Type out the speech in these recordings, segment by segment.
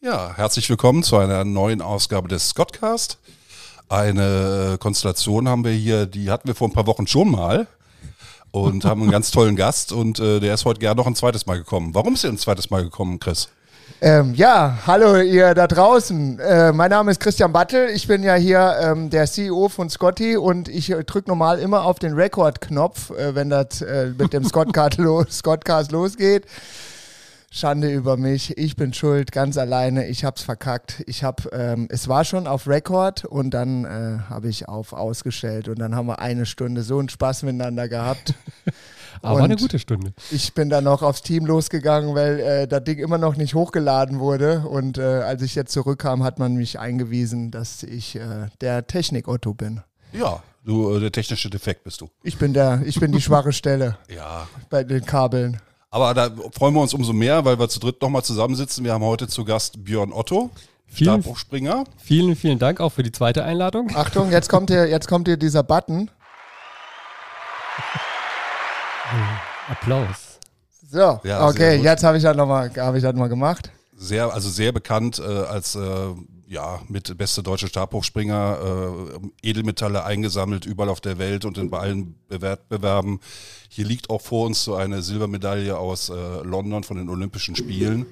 Ja, herzlich willkommen zu einer neuen Ausgabe des Scottcast. Eine Konstellation haben wir hier, die hatten wir vor ein paar Wochen schon mal und haben einen ganz tollen Gast und äh, der ist heute gerne noch ein zweites Mal gekommen. Warum ist er ein zweites Mal gekommen, Chris? Ähm, ja, hallo ihr da draußen. Äh, mein Name ist Christian Battel. Ich bin ja hier ähm, der CEO von Scotty und ich äh, drücke normal immer auf den Record-Knopf, äh, wenn das äh, mit dem Scottcast, lo Scottcast losgeht. Schande über mich. Ich bin schuld, ganz alleine. Ich hab's verkackt. Ich hab, ähm, es war schon auf Record und dann äh, habe ich auf ausgestellt und dann haben wir eine Stunde so einen Spaß miteinander gehabt. Aber Und eine gute Stunde. Ich bin dann noch aufs Team losgegangen, weil äh, das Ding immer noch nicht hochgeladen wurde. Und äh, als ich jetzt zurückkam, hat man mich eingewiesen, dass ich äh, der Technik-Otto bin. Ja, du, äh, der technische Defekt bist du. Ich bin der, ich bin die schwache Stelle Ja. bei den Kabeln. Aber da freuen wir uns umso mehr, weil wir zu dritt nochmal zusammensitzen. Wir haben heute zu Gast Björn Otto, Vielen, Stabhochspringer. vielen, vielen Dank auch für die zweite Einladung. Achtung, jetzt kommt hier, jetzt kommt hier dieser Button. Applaus. So, Ja, okay, jetzt habe ich das nochmal, habe ich das mal gemacht. Sehr, also sehr bekannt äh, als äh, ja, mit beste deutsche Stabhochspringer, äh, Edelmetalle eingesammelt überall auf der Welt und in bei allen Wettbewerben. Hier liegt auch vor uns so eine Silbermedaille aus äh, London von den Olympischen Spielen.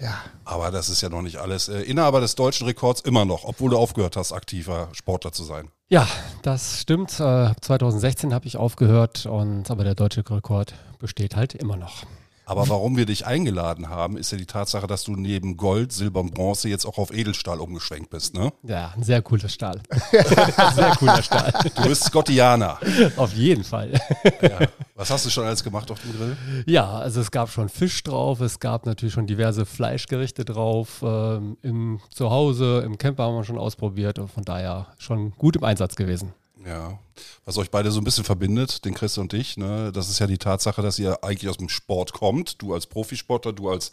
Ja, Aber das ist ja noch nicht alles. Äh, Inhaber des deutschen Rekords immer noch, obwohl du aufgehört hast, aktiver Sportler zu sein. Ja, das stimmt. Äh, 2016 habe ich aufgehört und aber der deutsche Rekord besteht halt immer noch. Aber warum wir dich eingeladen haben, ist ja die Tatsache, dass du neben Gold, Silber und Bronze jetzt auch auf Edelstahl umgeschwenkt bist. Ne? Ja, ein sehr cooler Stahl. sehr cooler Stahl. Du bist Scottianer. Auf jeden Fall. Ja. Was hast du schon alles gemacht auf dem Grill? Ja, also es gab schon Fisch drauf, es gab natürlich schon diverse Fleischgerichte drauf. Ähm, Im Zuhause, im Camper haben wir schon ausprobiert und von daher schon gut im Einsatz gewesen. Ja. Was euch beide so ein bisschen verbindet, den Chris und dich, ne? das ist ja die Tatsache, dass ihr eigentlich aus dem Sport kommt. Du als Profisportler, du als,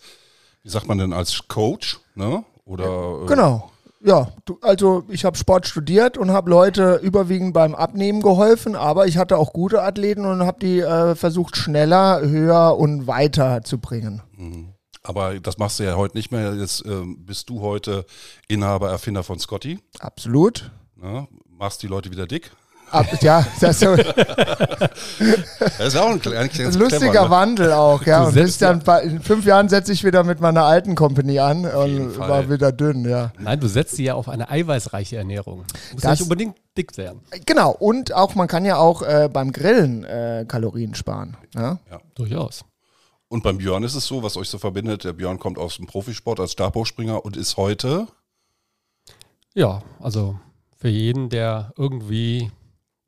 wie sagt man denn, als Coach, ne? Oder äh, genau. Ja, du, also ich habe Sport studiert und habe Leute überwiegend beim Abnehmen geholfen, aber ich hatte auch gute Athleten und habe die äh, versucht schneller, höher und weiter zu bringen. Aber das machst du ja heute nicht mehr. Jetzt ähm, bist du heute Inhaber, Erfinder von Scotty. Absolut. Ne? Machst die Leute wieder dick. Ab, ja, das ist so ein Das ist auch ein, eigentlich ganz lustiger clever, ne? Wandel auch, ja. Du Und bis dann bei, in fünf Jahren setze ich wieder mit meiner alten Company an und Fall. war wieder dünn, ja. Nein, du setzt sie ja auf eine eiweißreiche Ernährung. Muss nicht unbedingt dick werden. Genau, und auch man kann ja auch äh, beim Grillen äh, Kalorien sparen. Ja? Durchaus. Und beim Björn ist es so, was euch so verbindet. Der Björn kommt aus dem Profisport als Stabhochspringer und ist heute Ja, also für jeden, der irgendwie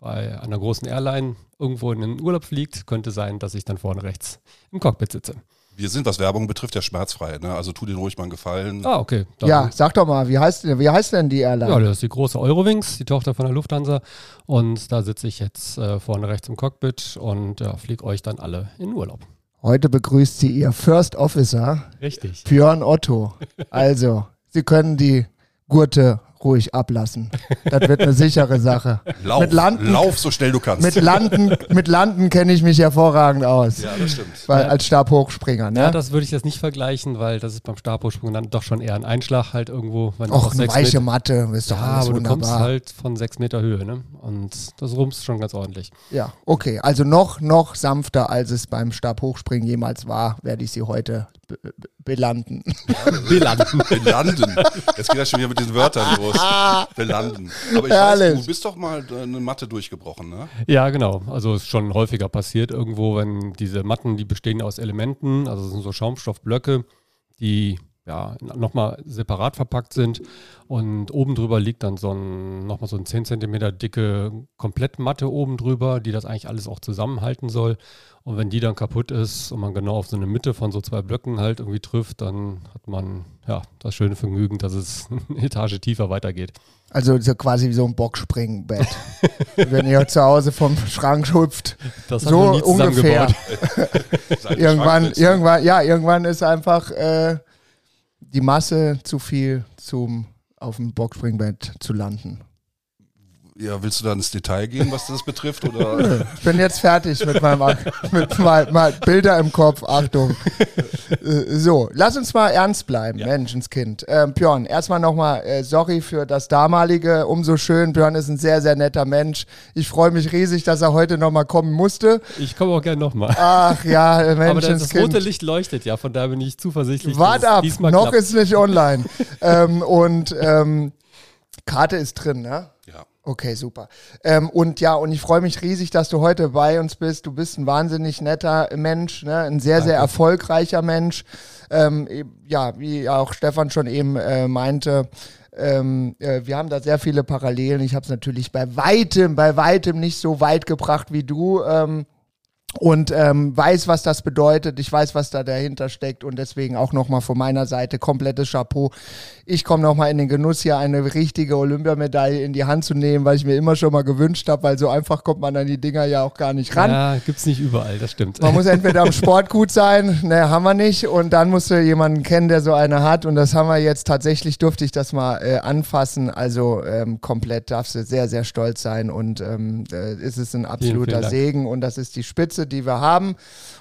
bei einer großen Airline irgendwo in den Urlaub fliegt, könnte sein, dass ich dann vorne rechts im Cockpit sitze. Wir sind, was Werbung betrifft, ja schmerzfrei. Ne? Also tu dir ruhig mal einen Gefallen. Ah, okay. Dann- ja, sag doch mal, wie heißt, wie heißt denn die Airline? Ja, das ist die große Eurowings, die Tochter von der Lufthansa. Und da sitze ich jetzt äh, vorne rechts im Cockpit und ja, fliege euch dann alle in Urlaub. Heute begrüßt sie ihr First Officer, Richtig. Björn Otto. Also, Sie können die Gurte ruhig ablassen. Das wird eine sichere Sache. Lauf, mit Landen, lauf so schnell du kannst. mit Landen, mit Landen kenne ich mich hervorragend aus. ja, das stimmt. Weil, Ja. als Stabhochspringer, ne? Ja, das würde ich jetzt nicht vergleichen, weil das ist beim Stabhochsprung dann doch schon eher ein Einschlag halt irgendwo. Wenn Och, eine weiche Meter- Matte, ist doch Ja, alles aber du kommst wunderbar. halt von sechs Meter Höhe, ne? Und das rumst schon ganz ordentlich. Ja, okay. Also noch, noch sanfter, als es beim Stabhochspringen jemals war, werde ich sie heute belanden. Belanden. Belanden. Jetzt geht das schon wieder mit den Wörtern los. Belanden. Aber ich Herrlich. weiß, du bist doch mal äh, eine Matte durchgebrochen, ne? Ja, genau. Also ist schon häufiger passiert irgendwo, wenn diese Matten, die bestehen aus Elementen, also es sind so Schaumstoffblöcke, die ja nochmal separat verpackt sind und oben drüber liegt dann so ein nochmal so ein 10 Zentimeter dicke Komplettmatte oben drüber, die das eigentlich alles auch zusammenhalten soll. Und wenn die dann kaputt ist und man genau auf so eine Mitte von so zwei Blöcken halt irgendwie trifft, dann hat man ja das schöne Vergnügen, dass es eine Etage tiefer weitergeht. Also so quasi wie so ein Boxspringbett. Wenn ihr zu Hause vom Schrank hüpft. Das So ungefähr. Irgendwann, irgendwann, ja, irgendwann ist einfach äh, die Masse zu viel zum auf dem Boxspringbett zu landen. Ja, willst du da ins Detail gehen, was das betrifft? Oder? ich bin jetzt fertig mit meinem mit mal Bilder im Kopf. Achtung. Äh, so, lass uns mal ernst bleiben, ja. Menschenskind. Ähm, Björn, erstmal nochmal äh, sorry für das damalige. Umso schön. Björn ist ein sehr, sehr netter Mensch. Ich freue mich riesig, dass er heute nochmal kommen musste. Ich komme auch gerne nochmal. Ach ja, Menschenskind. Aber das, das rote Licht leuchtet ja, von daher bin ich zuversichtlich. Wart ab, noch klappt. ist nicht online. ähm, und ähm, Karte ist drin, ne? Okay, super. Ähm, und ja, und ich freue mich riesig, dass du heute bei uns bist. Du bist ein wahnsinnig netter Mensch, ne? ein sehr, Danke. sehr erfolgreicher Mensch. Ähm, ja, wie auch Stefan schon eben äh, meinte, ähm, äh, wir haben da sehr viele Parallelen. Ich habe es natürlich bei weitem, bei weitem nicht so weit gebracht wie du. Ähm, und ähm, weiß, was das bedeutet. Ich weiß, was da dahinter steckt und deswegen auch nochmal von meiner Seite komplettes Chapeau. Ich komme nochmal in den Genuss, hier eine richtige Olympiamedaille in die Hand zu nehmen, weil ich mir immer schon mal gewünscht habe, weil so einfach kommt man an die Dinger ja auch gar nicht ran. Ja, gibt's nicht überall, das stimmt. Man muss entweder am Sport gut sein, ne, haben wir nicht, und dann musst du jemanden kennen, der so eine hat und das haben wir jetzt tatsächlich, durfte ich das mal äh, anfassen, also ähm, komplett darfst du sehr, sehr stolz sein und ähm, äh, ist es ein absoluter vielen, vielen Segen und das ist die Spitze die wir haben.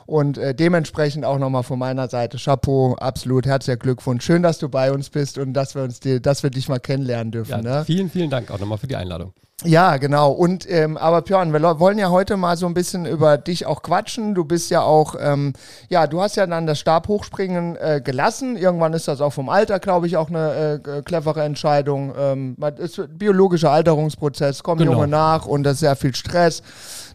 Und äh, dementsprechend auch nochmal von meiner Seite Chapeau, absolut herzlichen Glückwunsch. Schön, dass du bei uns bist und dass wir uns die, dass wir dich mal kennenlernen dürfen. Ja, ne? Vielen, vielen Dank auch nochmal für die Einladung. Ja, genau. Und ähm, aber Björn, wir wollen ja heute mal so ein bisschen über dich auch quatschen. Du bist ja auch, ähm, ja, du hast ja dann das Stabhochspringen äh, gelassen. Irgendwann ist das auch vom Alter, glaube ich, auch eine äh, clevere Entscheidung. Ähm, ist biologischer Alterungsprozess, kommen genau. Junge nach und das ist sehr viel Stress.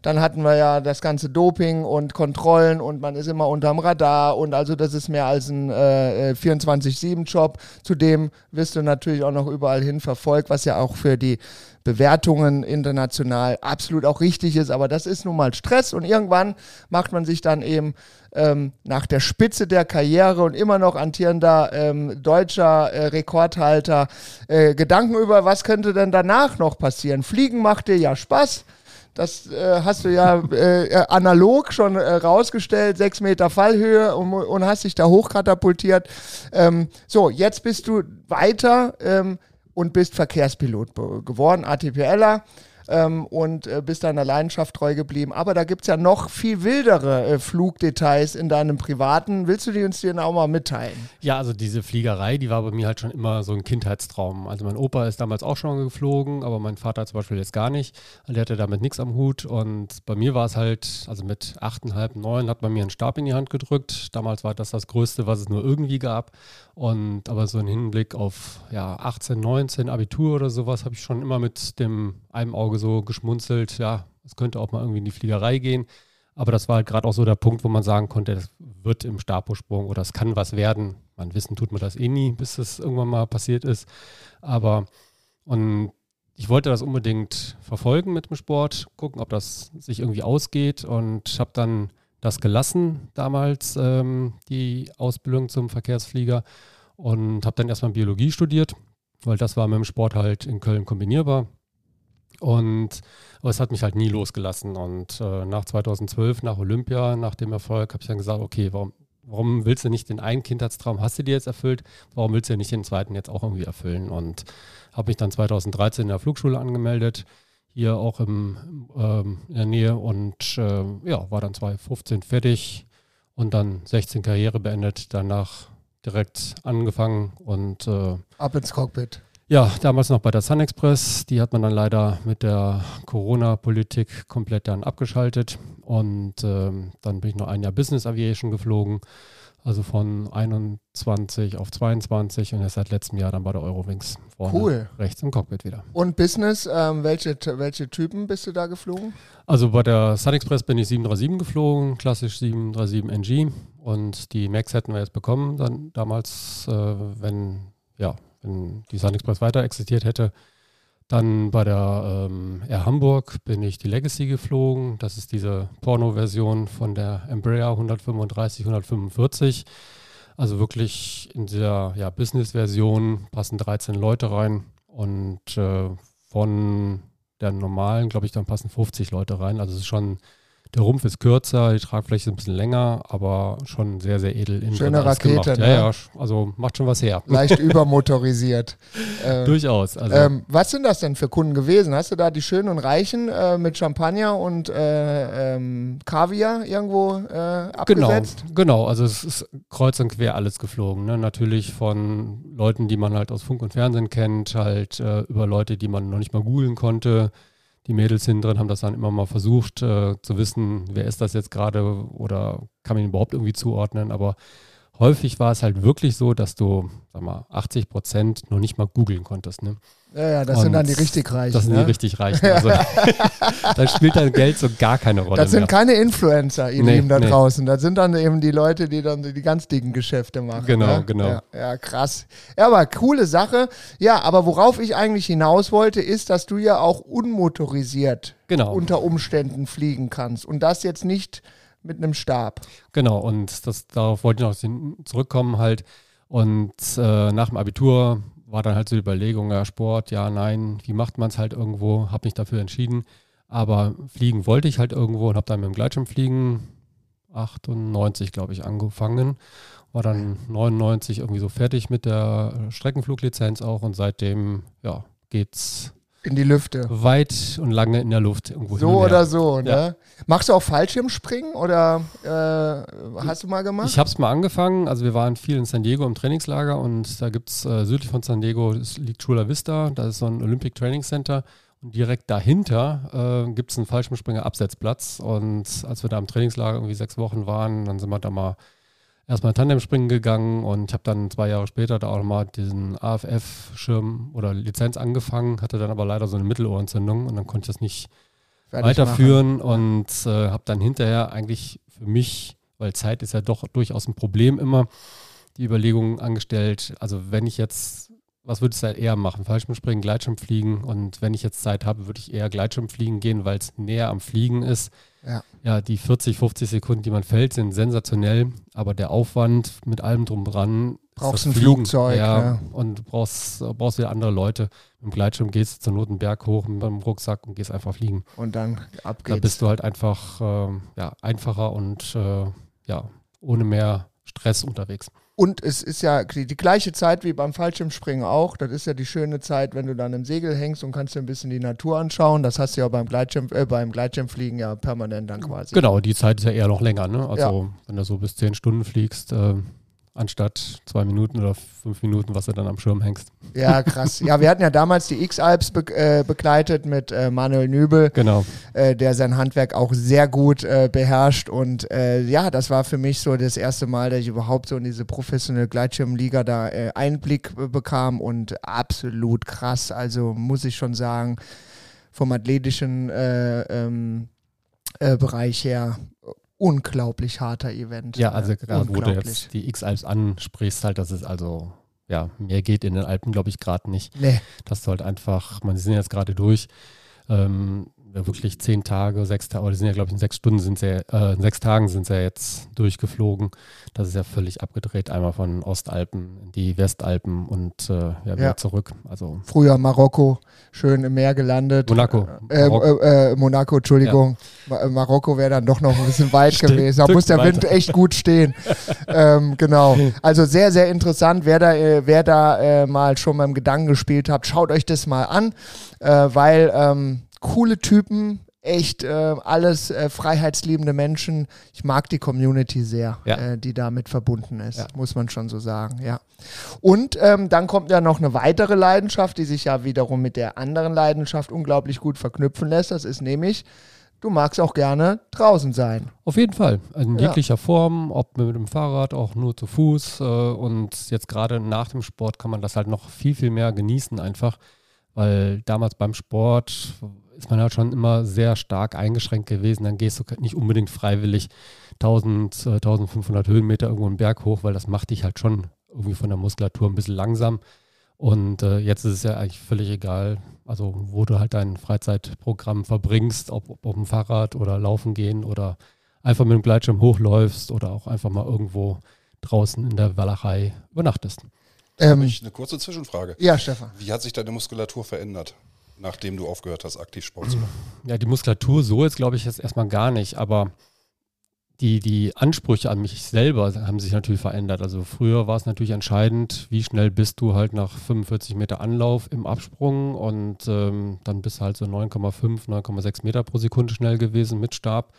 Dann hatten wir ja das ganze Doping und Kontrollen und man ist immer unterm Radar und also das ist mehr als ein äh, 24-7-Job. Zudem wirst du natürlich auch noch überall hin verfolgt, was ja auch für die Bewertungen international absolut auch richtig ist, aber das ist nun mal Stress und irgendwann macht man sich dann eben ähm, nach der Spitze der Karriere und immer noch antierender ähm, deutscher äh, Rekordhalter äh, Gedanken über, was könnte denn danach noch passieren. Fliegen macht dir ja Spaß. Das äh, hast du ja äh, äh, analog schon äh, rausgestellt, sechs Meter Fallhöhe und, und hast dich da hochkatapultiert. Ähm, so, jetzt bist du weiter ähm, und bist Verkehrspilot geworden, ATPLer ähm, und äh, bist deiner Leidenschaft treu geblieben. Aber da gibt es ja noch viel wildere äh, Flugdetails in deinem Privaten. Willst du die uns dir auch mal mitteilen? Ja, also diese Fliegerei, die war bei mir halt schon immer so ein Kindheitstraum. Also mein Opa ist damals auch schon geflogen, aber mein Vater zum Beispiel jetzt gar nicht. Der hatte damit nichts am Hut. Und bei mir war es halt, also mit 8,5, 9 hat man mir einen Stab in die Hand gedrückt. Damals war das das Größte, was es nur irgendwie gab. Und aber so im Hinblick auf ja, 18, 19, Abitur oder sowas habe ich schon immer mit dem einem Auge so geschmunzelt, ja, es könnte auch mal irgendwie in die Fliegerei gehen. Aber das war halt gerade auch so der Punkt, wo man sagen konnte, das wird im Stabhochsprung oder es kann was werden. Man wissen tut man das eh nie, bis es irgendwann mal passiert ist. Aber und ich wollte das unbedingt verfolgen mit dem Sport, gucken, ob das sich irgendwie ausgeht und habe dann das gelassen damals, ähm, die Ausbildung zum Verkehrsflieger und habe dann erstmal Biologie studiert, weil das war mit dem Sport halt in Köln kombinierbar. Und aber es hat mich halt nie losgelassen. Und äh, nach 2012, nach Olympia, nach dem Erfolg, habe ich dann gesagt, okay, warum, warum willst du nicht den einen Kindheitstraum, hast du dir jetzt erfüllt, warum willst du nicht den zweiten jetzt auch irgendwie erfüllen? Und habe mich dann 2013 in der Flugschule angemeldet, hier auch im, ähm, in der Nähe und äh, ja, war dann 2015 fertig und dann 16 Karriere beendet, danach direkt angefangen und äh, ab ins Cockpit. Ja, damals noch bei der Sun Express. Die hat man dann leider mit der Corona-Politik komplett dann abgeschaltet. Und ähm, dann bin ich noch ein Jahr Business Aviation geflogen. Also von 21 auf 22 und erst seit letztem Jahr dann bei der Eurowings vorne cool. rechts im Cockpit wieder. Und Business, ähm, welche, welche Typen bist du da geflogen? Also bei der Sun Express bin ich 737 geflogen, klassisch 737 NG. Und die Max hätten wir jetzt bekommen, dann damals, äh, wenn ja, wenn die Sun Express weiter existiert hätte. Dann bei der ähm, Air Hamburg bin ich die Legacy geflogen. Das ist diese Porno-Version von der Embraer 135, 145. Also wirklich in der ja, Business-Version passen 13 Leute rein und äh, von der normalen, glaube ich, dann passen 50 Leute rein. Also es ist schon Der Rumpf ist kürzer, die Tragfläche ist ein bisschen länger, aber schon sehr, sehr edel. innen Schöne Rakete, ne? Ja, also macht schon was her. Leicht übermotorisiert. Äh, Durchaus. Also, ähm, was sind das denn für Kunden gewesen? Hast du da die Schönen und Reichen äh, mit Champagner und äh, ähm, Kaviar irgendwo äh, Genau, abgesetzt? genau. Also es ist kreuz und quer alles geflogen. Ne? Natürlich von Leuten, die man halt aus Funk und Fernsehen kennt, halt äh, über Leute, die man noch nicht mal googeln konnte. Die Mädels hinten drin haben das dann immer mal versucht äh, zu wissen, wer ist das jetzt gerade oder kann man ihn überhaupt irgendwie zuordnen. Aber häufig war es halt wirklich so, dass du, sag mal, 80 Prozent noch nicht mal googeln konntest. Ne? Ja, ja, das sind Und dann die richtig Reichen. Das sind ne? die richtig Reichen. Also, da spielt dein Geld so gar keine Rolle Das sind mehr. keine Influencer, ihr Nee, Lieben da nee. draußen. Das sind dann eben die Leute, die dann die ganz dicken Geschäfte machen. Genau, ne? genau. Ja, ja, krass. Ja, aber coole Sache. Ja, aber worauf ich eigentlich hinaus wollte, ist, dass du ja auch unmotorisiert Genau. unter Umständen fliegen kannst. Und das jetzt nicht mit einem Stab. Genau, und das, darauf wollte ich noch zurückkommen halt. Und äh, nach dem Abitur war dann halt so die Überlegung, ja, Sport, ja, nein, wie macht man es halt irgendwo, habe mich dafür entschieden. Aber fliegen wollte ich halt irgendwo und habe dann mit dem Gleitschirmfliegen 98, glaube ich, angefangen. War dann 99 irgendwie so fertig mit der Streckenfluglizenz auch und seitdem, ja, geht's In die Lüfte. weit und lange in der Luft irgendwo So oder so, ne? Ja. Machst du auch Fallschirmspringen oder äh, hast du mal gemacht? Ich habe es mal angefangen. Also wir waren viel in San Diego im Trainingslager und da gibt es äh, südlich von San Diego, das liegt Chula Vista, da ist so ein Olympic Training Center und direkt dahinter äh, gibt es einen Fallschirmspringer-Absetzplatz und als wir da im Trainingslager irgendwie sechs Wochen waren, dann sind wir da mal erstmal Tandemspringen gegangen und ich habe dann zwei Jahre später da auch nochmal diesen AFF-Schirm oder Lizenz angefangen, hatte dann aber leider so eine Mittelohrentzündung und dann konnte ich das nicht Fertig weiterführen und äh, habe dann hinterher eigentlich für mich, weil Zeit ist ja doch durchaus ein Problem immer, die Überlegungen angestellt, also wenn ich jetzt, was würde ich halt eher machen? Fallschirmspringen, Gleitschirmfliegen und wenn ich jetzt Zeit habe, würde ich eher Gleitschirmfliegen gehen, weil es näher am Fliegen ist. Ja. ja, die 40, 50 Sekunden, die man fällt, sind sensationell, aber der Aufwand mit allem drum dran. Brauchst ein Flugzeug, Ja, ja. und du brauchst, brauchst wieder andere Leute. Dem Gleitschirm gehst du zur Not einen Berg hoch mit dem Rucksack und gehst einfach fliegen. Und dann ab Da geht's. bist du halt einfach ähm, ja, einfacher und äh, ja, ohne mehr Stress unterwegs. Und es ist ja die, die gleiche Zeit wie beim Fallschirmspringen auch. Das ist ja die schöne Zeit, wenn du dann im Segel hängst und kannst dir ein bisschen die Natur anschauen. Das hast du ja beim, Gleitschirm, äh, beim Gleitschirmfliegen ja permanent dann quasi. Genau, die Zeit ist ja eher noch länger. Ne? Also Ja. wenn du so bis zehn Stunden fliegst, äh, anstatt zwei Minuten oder fünf Minuten, was du dann am Schirm hängst. Ja, krass. Ja, wir hatten ja damals die X-Alps be äh, begleitet mit äh, Manuel Nübel, Genau. äh, der sein Handwerk auch sehr gut äh, beherrscht. Und äh, ja, das war für mich so das erste Mal, dass ich überhaupt so in diese professionelle Gleitschirmliga da äh, Einblick bekam und absolut krass. Also muss ich schon sagen, vom athletischen äh, ähm, äh, Bereich her unglaublich harter Event. Ja, also gerade wo du jetzt die X-Alps ansprichst, halt, dass es also, ja, mehr geht in den Alpen, glaube ich, gerade nicht. Nee, dass du halt einfach, man, sind jetzt gerade durch, ähm, ja, wirklich zehn Tage, sechs Tage, oder die sind ja, glaube ich, in sechs Stunden sind sie, ja- äh, in sechs Tagen sind sie ja jetzt durchgeflogen. Das ist ja völlig abgedreht, einmal von Ostalpen in die Westalpen und äh, ja, wieder Ja. zurück. Also früher Marokko, schön im Meer gelandet. Monaco. Äh, Marokko. äh, äh, Monaco, Entschuldigung. Ma äh, Marokko wäre dann doch noch ein bisschen weit Stimmt, gewesen. Da muss der Wind weiter. echt gut stehen. ähm, genau. Also sehr, sehr interessant. Wer da, äh, wer da äh, mal schon beim Gedanken gespielt hat, schaut euch das mal an, äh, weil ähm, coole Typen, echt äh, alles äh, freiheitsliebende Menschen. Ich mag die Community sehr, Ja. äh, die damit verbunden ist, Ja. muss man schon so sagen, ja. Und ähm, dann kommt ja noch eine weitere Leidenschaft, die sich ja wiederum mit der anderen Leidenschaft unglaublich gut verknüpfen lässt. Das ist nämlich, du magst auch gerne draußen sein. Auf jeden Fall, in Ja. jeglicher Form, ob mit dem Fahrrad, auch nur zu Fuß. Äh, und jetzt gerade nach dem Sport kann man das halt noch viel, viel mehr genießen einfach, weil damals beim Sport ist man halt schon immer sehr stark eingeschränkt gewesen. Dann gehst du nicht unbedingt freiwillig 1000, äh, 1500 Höhenmeter irgendwo einen Berg hoch, weil das macht dich halt schon irgendwie von der Muskulatur ein bisschen langsam. Und äh, jetzt ist es ja eigentlich völlig egal, also wo du halt dein Freizeitprogramm verbringst, ob, ob auf dem Fahrrad oder laufen gehen oder einfach mit dem Gleitschirm hochläufst oder auch einfach mal irgendwo draußen in der Walachei übernachtest. Ähm, Ich eine kurze Zwischenfrage. ja, Stefan. Wie hat sich deine Muskulatur verändert? Nachdem du aufgehört hast, aktiv Sport zu machen? Ja, die Muskulatur so jetzt glaube ich jetzt erstmal gar nicht, aber die, die Ansprüche an mich selber haben sich natürlich verändert. Also früher war es natürlich entscheidend, wie schnell bist du halt nach 45 Meter Anlauf im Absprung und ähm, dann bist du halt so 9,5, 9,6 Meter pro Sekunde schnell gewesen mit Stab.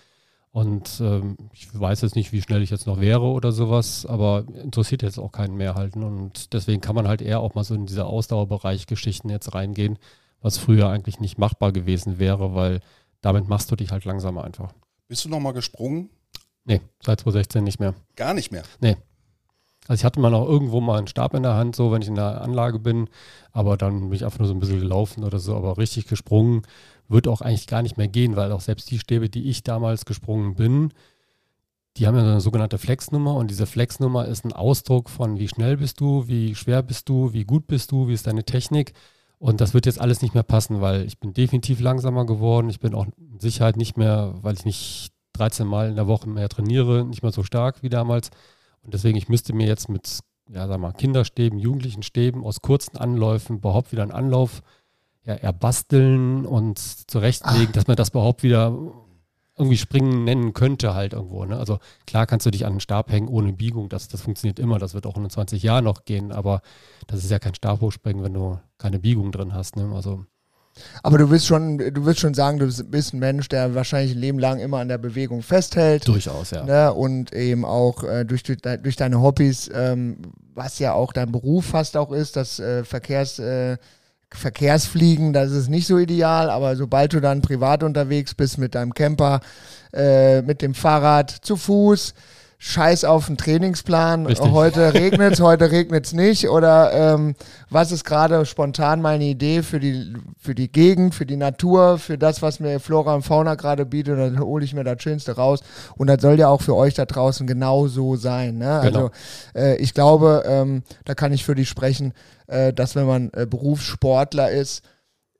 Und ähm, ich weiß jetzt nicht, wie schnell ich jetzt noch wäre oder sowas, aber interessiert jetzt auch keinen mehr halten. Und deswegen kann man halt eher auch mal so in dieser Ausdauerbereich Geschichten jetzt reingehen, was früher eigentlich nicht machbar gewesen wäre, weil damit machst du dich halt langsamer einfach. Bist du nochmal gesprungen? Nee, seit 2016 nicht mehr. Gar nicht mehr? Nee. Also ich hatte mal noch irgendwo mal einen Stab in der Hand, so wenn ich in der Anlage bin, aber dann bin ich einfach nur so ein bisschen gelaufen oder so, aber richtig gesprungen wird auch eigentlich gar nicht mehr gehen, weil auch selbst die Stäbe, die ich damals gesprungen bin, die haben ja eine sogenannte Flexnummer und diese Flexnummer ist ein Ausdruck von wie schnell bist du, wie schwer bist du, wie gut bist du, wie ist deine Technik und das wird jetzt alles nicht mehr passen, weil ich bin definitiv langsamer geworden, ich bin auch in Sicherheit nicht mehr, weil ich nicht 13 Mal in der Woche mehr trainiere, nicht mehr so stark wie damals. Und deswegen, ich müsste mir jetzt mit, ja, sag mal, Kinderstäben, jugendlichen Stäben aus kurzen Anläufen überhaupt wieder einen Anlauf ja, erbasteln und zurechtlegen, Ach. dass man das überhaupt wieder irgendwie springen nennen könnte halt irgendwo. Ne? Also klar kannst du dich an einen Stab hängen ohne Biegung, das, das funktioniert immer, das wird auch in 20 Jahren noch gehen, aber das ist ja kein Stabhochspringen, wenn du keine Biegung drin hast. Ne? Also aber du willst schon, du willst schon sagen, du bist ein Mensch, der wahrscheinlich ein Leben lang immer an der Bewegung festhält. Durchaus, ja. Ne? Und eben auch äh, durch, durch deine Hobbys, ähm, was ja auch dein Beruf fast auch ist, das äh, Verkehrs, äh, Verkehrsfliegen, das ist nicht so ideal, aber sobald du dann privat unterwegs bist mit deinem Camper, äh, mit dem Fahrrad, zu Fuß, Scheiß auf den Trainingsplan. Richtig. Heute regnet es, heute regnet es nicht. Oder ähm, was ist gerade spontan meine Idee für die, für die Gegend, für die Natur, für das, was mir Flora und Fauna gerade bietet. Dann hole ich mir das Schönste raus. Und das soll ja auch für euch da draußen genau so sein. Ne? Genau. Also äh, ich glaube, ähm, da kann ich für dich sprechen, dass wenn man äh, Berufssportler ist,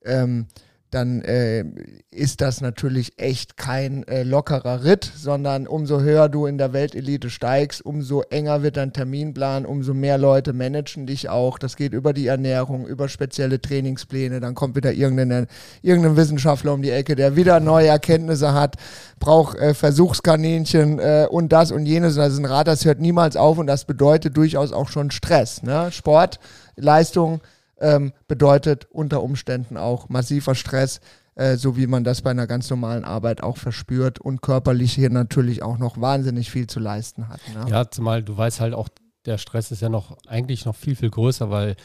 ähm, dann äh, ist das natürlich echt kein äh, lockerer Ritt, sondern umso höher du in der Weltelite steigst, umso enger wird dein Terminplan, umso mehr Leute managen dich auch. Das geht über die Ernährung, über spezielle Trainingspläne. Dann kommt wieder irgendein, irgendein Wissenschaftler um die Ecke, der wieder neue Erkenntnisse hat, braucht äh, Versuchskaninchen äh, und das und jenes. Das ist ein Rad, das hört niemals auf und das bedeutet durchaus auch schon Stress. Ne? Sport, Leistung, ähm, bedeutet unter Umständen auch massiver Stress, äh, so wie man das bei einer ganz normalen Arbeit auch verspürt und körperlich hier natürlich auch noch wahnsinnig viel zu leisten hat. Ne? Ja, zumal du weißt halt auch, der Stress ist ja noch eigentlich noch viel, viel größer, weil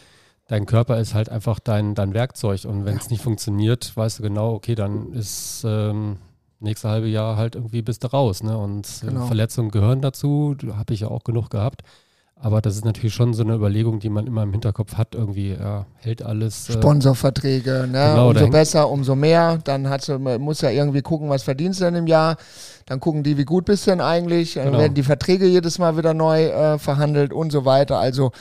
dein Körper ist halt einfach dein, dein Werkzeug und wenn es ja. nicht funktioniert, weißt du genau, okay, dann ist ähm, nächste halbe Jahr halt irgendwie bist du raus. Ne? Und äh, genau. Verletzungen gehören dazu, habe ich ja auch genug gehabt. Aber das ist natürlich schon so eine Überlegung, die man immer im Hinterkopf hat. Irgendwie ja, hält alles. Äh Sponsorverträge, ne? Genau, umso besser, umso mehr. Dann hat, muss ja irgendwie gucken, was verdienst du denn im Jahr. Dann gucken die, wie gut bist du denn eigentlich. Dann genau. werden die Verträge jedes Mal wieder neu äh, verhandelt und so weiter. Also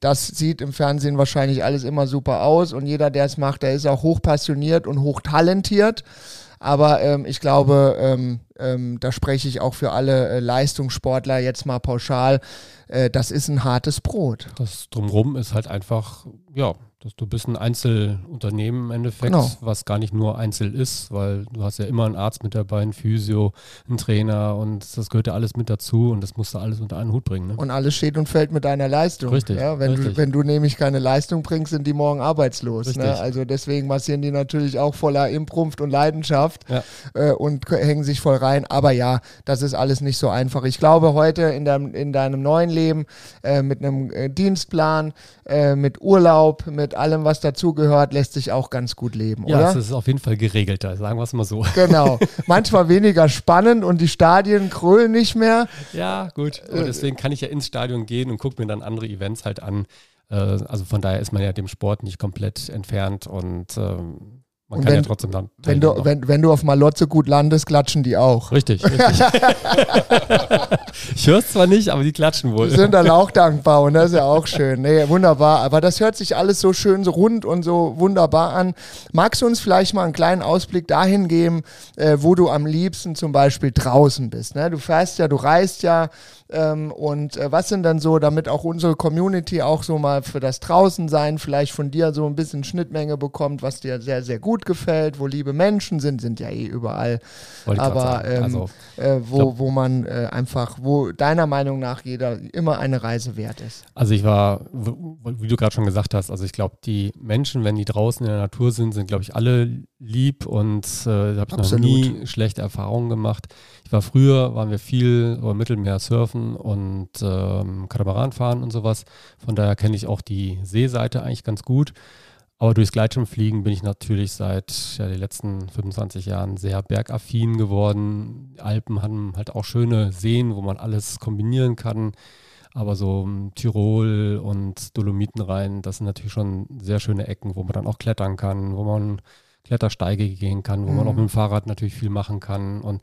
das sieht im Fernsehen wahrscheinlich alles immer super aus. Und jeder, der es macht, der ist auch hochpassioniert und hochtalentiert. Aber ähm, ich glaube, ähm, ähm, da spreche ich auch für alle äh, Leistungssportler jetzt mal pauschal. Äh, das ist ein hartes Brot. Das drumherum ist halt einfach, ja, dass du bist ein Einzelunternehmen im Endeffekt, genau. was gar nicht nur Einzel ist, weil du hast ja immer einen Arzt mit dabei, einen Physio, einen Trainer und das gehört ja alles mit dazu und das musst du alles unter einen Hut bringen. Ne? Und alles steht und fällt mit deiner Leistung. Richtig. Ja, wenn, richtig. Du, wenn du nämlich keine Leistung bringst, sind die morgen arbeitslos. Ne? Also deswegen massieren die natürlich auch voller Imprumpft und Leidenschaft ja. äh, und hängen sich voll rein. Aber ja, das ist alles nicht so einfach. Ich glaube, heute in, deinem, in deinem neuen Leben äh, mit einem äh, Dienstplan, äh, mit Urlaub, mit allem, was dazugehört, lässt sich auch ganz gut leben, ja, oder? Ja, es ist auf jeden Fall geregelter, sagen wir es mal so. Genau. Manchmal weniger spannend und die Stadien krölen nicht mehr. Ja, gut. Und äh, deswegen kann ich ja ins Stadion gehen und gucke mir dann andere Events halt an. Äh, also von daher ist man ja dem Sport nicht komplett entfernt und ähm, man und kann wenn, ja trotzdem dann. Wenn du, wenn, wenn du auf Malotze gut landest, klatschen die auch. Richtig, richtig. ich höre es zwar nicht, aber die klatschen wohl. Die sind dann auch dankbar und das ist ja auch schön. Nee, wunderbar. Aber das hört sich alles so schön, so rund und so wunderbar an. Magst du uns vielleicht mal einen kleinen Ausblick dahin geben, äh, wo du am liebsten zum Beispiel draußen bist? Ne? Du fährst ja, du reist ja. Ähm, und äh, was sind dann so, damit auch unsere Community auch so mal für das Draußensein vielleicht von dir so ein bisschen Schnittmenge bekommt, was dir sehr, sehr gut gut gefällt, wo liebe Menschen sind, sind ja eh überall. Aber ähm, also, äh, wo, glaub- wo man äh, einfach, wo deiner Meinung nach jeder immer eine Reise wert ist. Also ich war, wie du gerade schon gesagt hast, also ich glaube, die Menschen, wenn die draußen in der Natur sind, sind, glaube ich, alle lieb und äh, da habe ich noch Absolut. nie schlechte Erfahrungen gemacht. Ich war früher, waren wir viel über Mittelmeer surfen und ähm, Katamaran fahren und sowas. Von daher kenne ich auch die Seeseite eigentlich ganz gut. Aber durchs Gleitschirmfliegen bin ich natürlich seit ja, den letzten 25 Jahren sehr bergaffin geworden. Die Alpen haben halt auch schöne Seen, wo man alles kombinieren kann. Aber so um, Tirol und Dolomiten rein, das sind natürlich schon sehr schöne Ecken, wo man dann auch klettern kann, wo man Klettersteige gehen kann, wo man Mhm. auch mit dem Fahrrad natürlich viel machen kann. Und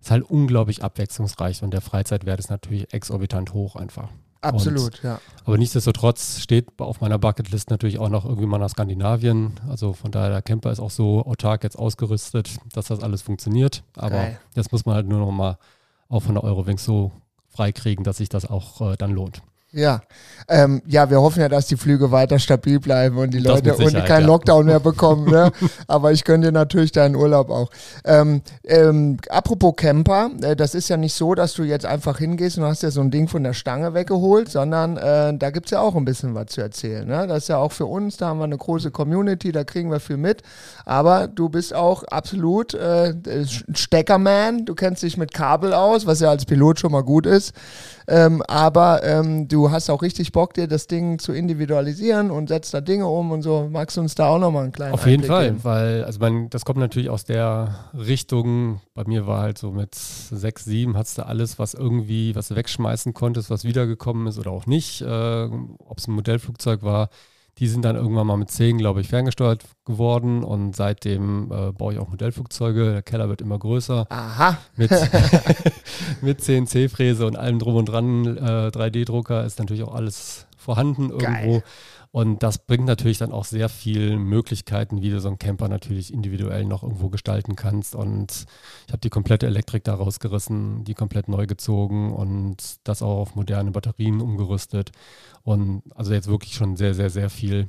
es ist halt unglaublich abwechslungsreich und der Freizeitwert ist natürlich exorbitant hoch einfach. Absolut, ja. Aber nichtsdestotrotz steht auf meiner Bucketlist natürlich auch noch irgendwie mal nach Skandinavien. Also von daher, der Camper ist auch so autark jetzt ausgerüstet, dass das alles funktioniert. Aber Geil. das muss man halt nur noch mal auch von der Eurowings so freikriegen, dass sich das auch äh, dann lohnt. Ja. Ähm, ja, wir hoffen ja, dass die Flüge weiter stabil bleiben und die Das Leute und keinen ja. Lockdown mehr bekommen. Ne? Aber ich gönne dir natürlich deinen Urlaub auch. Ähm, ähm, apropos Camper, äh, das ist ja nicht so, dass du jetzt einfach hingehst und hast dir so ein Ding von der Stange weggeholt, sondern äh, da gibt es ja auch ein bisschen was zu erzählen. Ne? Das ist ja auch für uns, da haben wir eine große Community, da kriegen wir viel mit. Aber du bist auch absolut äh, ein Steckerman, du kennst dich mit Kabel aus, was ja als Pilot schon mal gut ist. Ähm, aber ähm, du hast auch richtig Bock, dir das Ding zu individualisieren und setzt da Dinge um und so. Magst du uns da auch nochmal einen kleinen Auf jeden Einblick Fall, geben? weil, also mein, das kommt natürlich aus der Richtung, bei mir war halt so mit sechs, sieben, hattest du alles, was irgendwie, was du wegschmeißen konntest, was wiedergekommen ist oder auch nicht, äh, ob es ein Modellflugzeug war, die sind dann irgendwann mal mit zehn, glaube ich, ferngesteuert geworden und seitdem äh, baue ich auch Modellflugzeuge, der Keller wird immer größer Aha, mit, mit CNC-Fräse und allem drum und dran, äh, 3D-Drucker ist natürlich auch alles vorhanden irgendwo. Geil. Und das bringt natürlich dann auch sehr viel Möglichkeiten, wie du so einen Camper natürlich individuell noch irgendwo gestalten kannst. Und ich habe die komplette Elektrik da rausgerissen, die komplett neu gezogen und das auch auf moderne Batterien umgerüstet. Und also jetzt wirklich schon sehr, sehr, sehr viel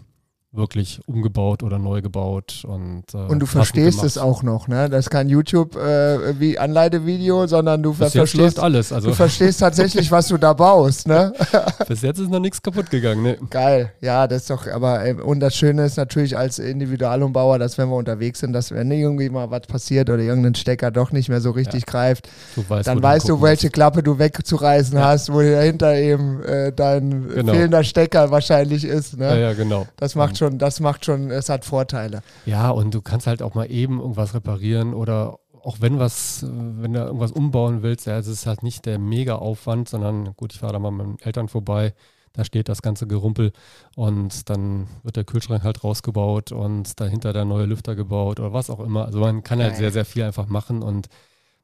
wirklich umgebaut oder neu gebaut. Und, äh, und du verstehst gemacht. es auch noch, ne? Das ist kein YouTube äh, wie Anleitevideo, sondern du ver verstehst, alles. Also du verstehst tatsächlich, was du da baust, ne? bis jetzt ist noch nichts kaputt gegangen. Ne? Geil, ja, das ist doch, aber äh, und das Schöne ist natürlich als Individualumbauer, dass wenn wir unterwegs sind, dass wenn irgendwie mal was passiert oder irgendein Stecker doch nicht mehr so richtig greift, Du weißt, dann weißt du, welche Klappe du wegzureißen Ja. hast, wo dahinter eben äh, dein Genau. fehlender Stecker wahrscheinlich ist. Ne? musst. Ja, ja, genau. Das macht schon, das macht schon, es hat Vorteile. Ja, und du kannst halt auch mal eben irgendwas reparieren oder auch wenn was, wenn du irgendwas umbauen willst, ja, es ist halt nicht der Mega-Aufwand, sondern gut, ich fahre da mal mit meinen Eltern vorbei, da steht das ganze Gerumpel und dann wird der Kühlschrank halt rausgebaut und dahinter der neue Lüfter gebaut oder was auch immer. Also man kann halt Geil. sehr, sehr viel einfach machen und